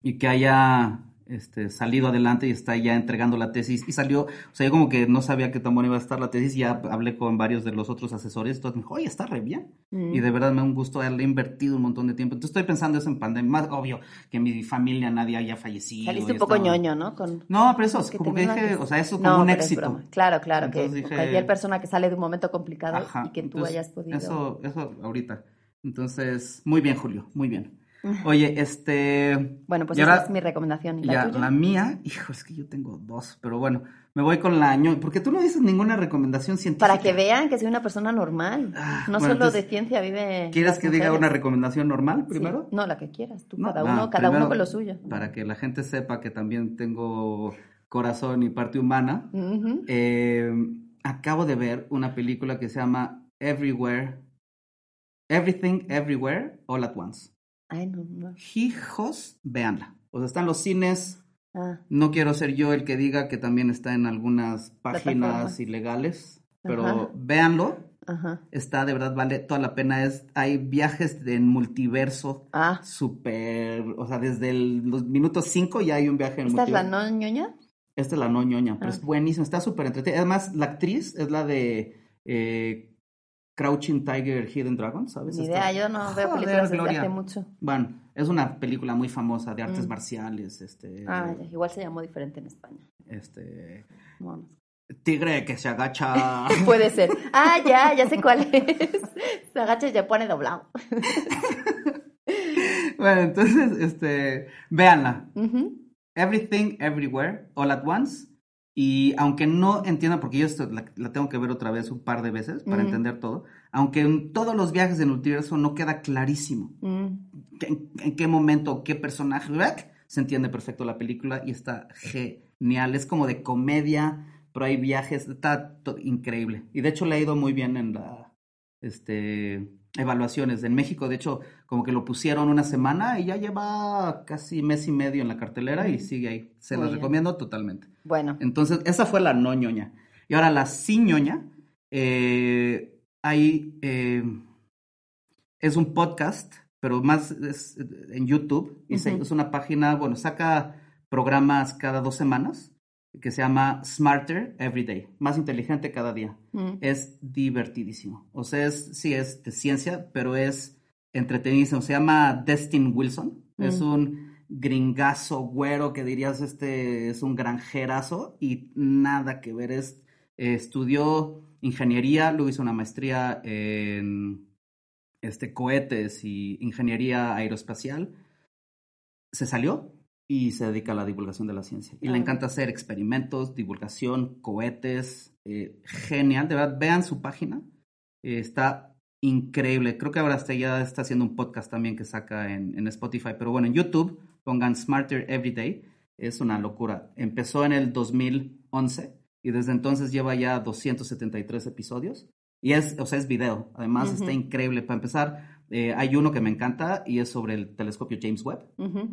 y que haya este, salido adelante y está ya entregando la tesis, y salió, o sea, yo como que no sabía que tan buena iba a estar la tesis, ya hablé con varios de los otros asesores, todos me dijo, oye, está re bien, Mm. y de verdad me da un gusto haberle invertido un montón de tiempo, entonces estoy pensando eso en pandemia, más obvio que mi familia nadie haya fallecido. Saliste un poco estaba- ñoño, ¿no? Con... No, pero eso, Es que como que dije, que- o sea, eso como No, un es éxito. Claro, claro, que Entonces dije- cualquier persona que sale de un momento complicado Ajá, y que tú entonces, hayas podido... Eso, eso ahorita. Entonces, muy bien, Julio, muy bien. Oye, este. Bueno, pues esa ahora- es mi recomendación. ¿Y la ya, tuya? la mía, hijo, es que yo tengo dos, pero bueno, me voy con la año, porque tú no dices ninguna recomendación científica. Para que vean que soy una persona normal. Ah, no bueno, solo entonces, de ciencia vive. ¿Quieres que diga una recomendación normal Sí. primero? No, la que quieras. Tú, No, cada ah, uno, cada primero, uno con lo suyo. Para que la gente sepa que también tengo corazón y parte humana. Eh, acabo de ver una película que se llama Everywhere, Everything Everywhere All at Once. Ay, no, no. Hijos, véanla. O sea, está en los cines. Ah, No quiero ser yo el que diga que también está en algunas páginas ilegales, pero Ajá. véanlo. ajá. Está de verdad, vale toda la pena. Es, hay viajes en multiverso Ah, súper. O sea, desde el- los minutos 5 ya hay un viaje en ¿esta es la multiverso. no ñoña? Esta es la no ñoña, pero Ah. es buenísima, está súper entretenida. Además, la actriz es la de eh, Crouching Tiger, Hidden Dragon, ¿sabes? Ni Esta- idea, yo no veo películas desde hace mucho. Bueno, es una película muy famosa de artes Mm. marciales, este, Ah, igual se llamó diferente en España. este, Bueno, tigre que se agacha. [laughs] puede ser. Ah, ya, ya sé cuál es. [laughs] Se agacha y se pone doblado. [laughs] bueno, entonces, este, véanla. Everything, Everywhere, All at Once. Y aunque no entienda, porque yo esto la, la tengo que ver otra vez un par de veces para entender todo, aunque en todos los viajes del multiverso no queda clarísimo Mm. que- en, en qué momento, qué personaje, se entiende perfecto la película y está genial. Es como de comedia, pero hay viajes, está increíble. Y de hecho le ha ido muy bien en la este evaluaciones. En México, de hecho, como que lo pusieron una semana y ya lleva casi mes y medio en la cartelera y sigue ahí. Se bien. recomiendo totalmente. Bueno, Entonces, esa fue la no ñoña. Y ahora la sí ñoña, eh, hay, eh, es un podcast, pero más es en YouTube. Y es una página, bueno, saca programas cada dos semanas que se llama Smarter Every Day, más inteligente cada día. mm. Es divertidísimo. O sea, es, sí es de ciencia, pero es entretenidísimo. Se llama Destin Wilson. Es Mm. un gringazo güero que dirías este es un granjerazo y nada que ver. Es, eh, estudió ingeniería, luego hizo una maestría en este, cohetes y ingeniería aeroespacial. Se salió y se dedica a la divulgación de la ciencia. Y le encanta hacer experimentos, divulgación, cohetes. eh, genial, de verdad, vean su página. eh, está increíble. Creo que ahora hasta ya está haciendo un podcast también que saca en, en Spotify. Pero bueno, en YouTube pongan Smarter Everyday. Es una locura. Empezó en el 2011 y desde entonces lleva ya 273 episodios. Y es, o sea, es video. Además, está increíble. Para empezar, eh, hay uno que me encanta y es sobre el telescopio James Webb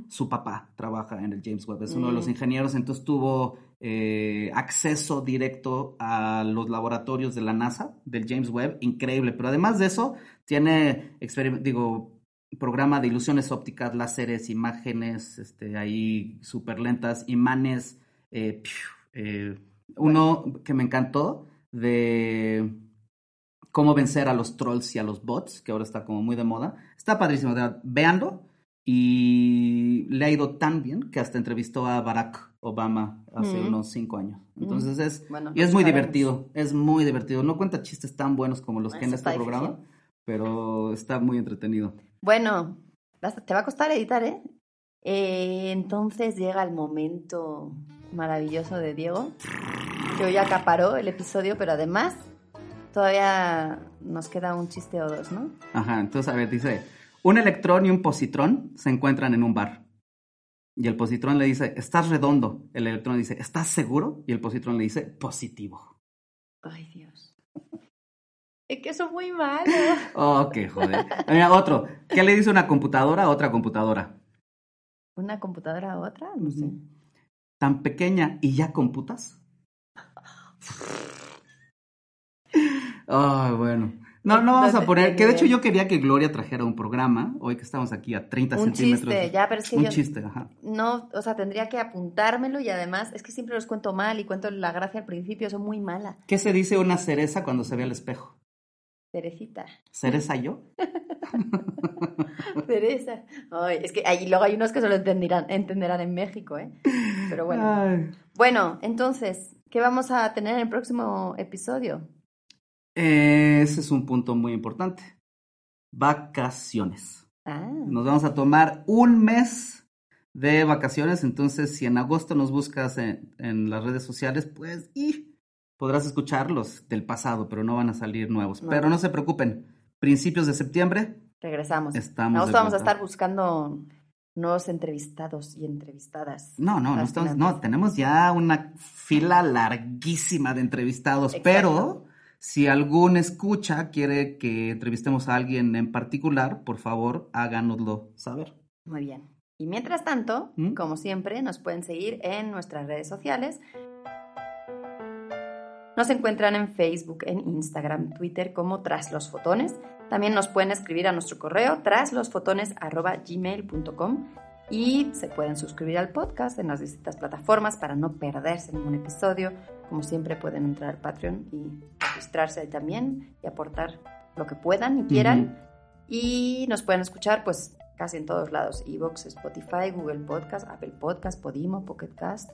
su papá trabaja en el James Webb, es uno de los Mm. ingenieros, entonces tuvo eh, acceso directo a los laboratorios de la NASA, del James Webb, increíble, pero además de eso, tiene, digo, programa de ilusiones ópticas, láseres, imágenes, este, ahí súper lentas, imanes, eh, piu, eh, uno que me encantó de cómo vencer a los trolls y a los bots, que ahora está como muy de moda. Está padrísimo, de verdad, véanlo. y le ha ido tan bien que hasta entrevistó a Barack Obama hace Mm. unos cinco años. Entonces es, Bueno, y es muy sabemos. divertido, es muy divertido. No cuenta chistes tan buenos como los que en este programa, difícil. Pero está muy entretenido. Bueno, te va a costar editar, ¿eh? Eh, Entonces llega el momento maravilloso de Diego, que hoy acaparó el episodio, pero además todavía nos queda un chiste o dos, ¿no? Ajá, entonces a ver, dice, un electrón y un positrón se encuentran en un bar. Y el positrón le dice, estás redondo. El electrón dice, ¿estás seguro? Y el positrón le dice, positivo. Ay, Dios. Es que son muy malos. [laughs] Oh, qué joder. Mira, otro. ¿Qué le dice una computadora a otra computadora? ¿Una computadora a otra? No sé. ¿Tan pequeña y ya computas? Ay, bueno. No, no vamos No a poner. Que de hecho yo quería que Gloria trajera un programa, hoy que estamos aquí a 30 Un centímetros. chiste, ya, pero es que Un yo- chiste, ajá. No, o sea, tendría que apuntármelo y además es que siempre los cuento mal y cuento la gracia al principio, son muy mala. ¿Qué se dice una cereza cuando se ve al espejo? Cerecita. ¿Cereza yo? [laughs] Teresa. Ay, es que ahí luego hay unos que solo entenderán, entenderán en México, ¿eh? Pero bueno. Ay. Bueno, entonces, ¿qué vamos a tener en el próximo episodio? Ese es un punto muy importante. Vacaciones. Ah, Nos vamos a tomar un mes de vacaciones, entonces si en agosto nos buscas en, en las redes sociales, pues y podrás escucharlos del pasado, pero no van a salir nuevos. No. Pero no se preocupen, principios de septiembre regresamos. estamos. Vamos a estar buscando nuevos entrevistados y entrevistadas. No, no, no, estamos, no, fascinantes. tenemos ya una fila larguísima de entrevistados, Exacto. pero si algún escucha quiere que entrevistemos a alguien en particular, por favor, háganoslo saber. Muy bien. Y mientras tanto, ¿Mm? como siempre, nos pueden seguir en nuestras redes sociales. Nos encuentran en Facebook, en Instagram, Twitter como Tras los Fotones. También nos pueden escribir a nuestro correo traslosfotones.gmail.com y se pueden suscribir al podcast en las distintas plataformas para no perderse ningún episodio. Como siempre pueden entrar al Patreon y registrarse ahí también y aportar lo que puedan y quieran. Y nos pueden escuchar pues casi en todos lados. Evox, Spotify, Google Podcast, Apple Podcast, Podimo, Pocket Cast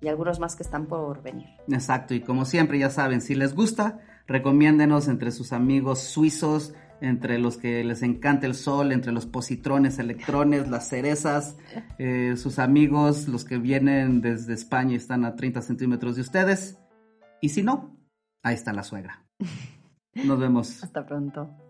y algunos más que están por venir. Exacto, y como siempre, ya saben, si les gusta, recomiéndenos entre sus amigos suizos, entre los que les encanta el sol, entre los positrones, electrones, las cerezas, eh, sus amigos, los que vienen desde España y están a 30 centímetros de ustedes. Y si no, ahí está la suegra. [laughs] Nos vemos. Hasta pronto.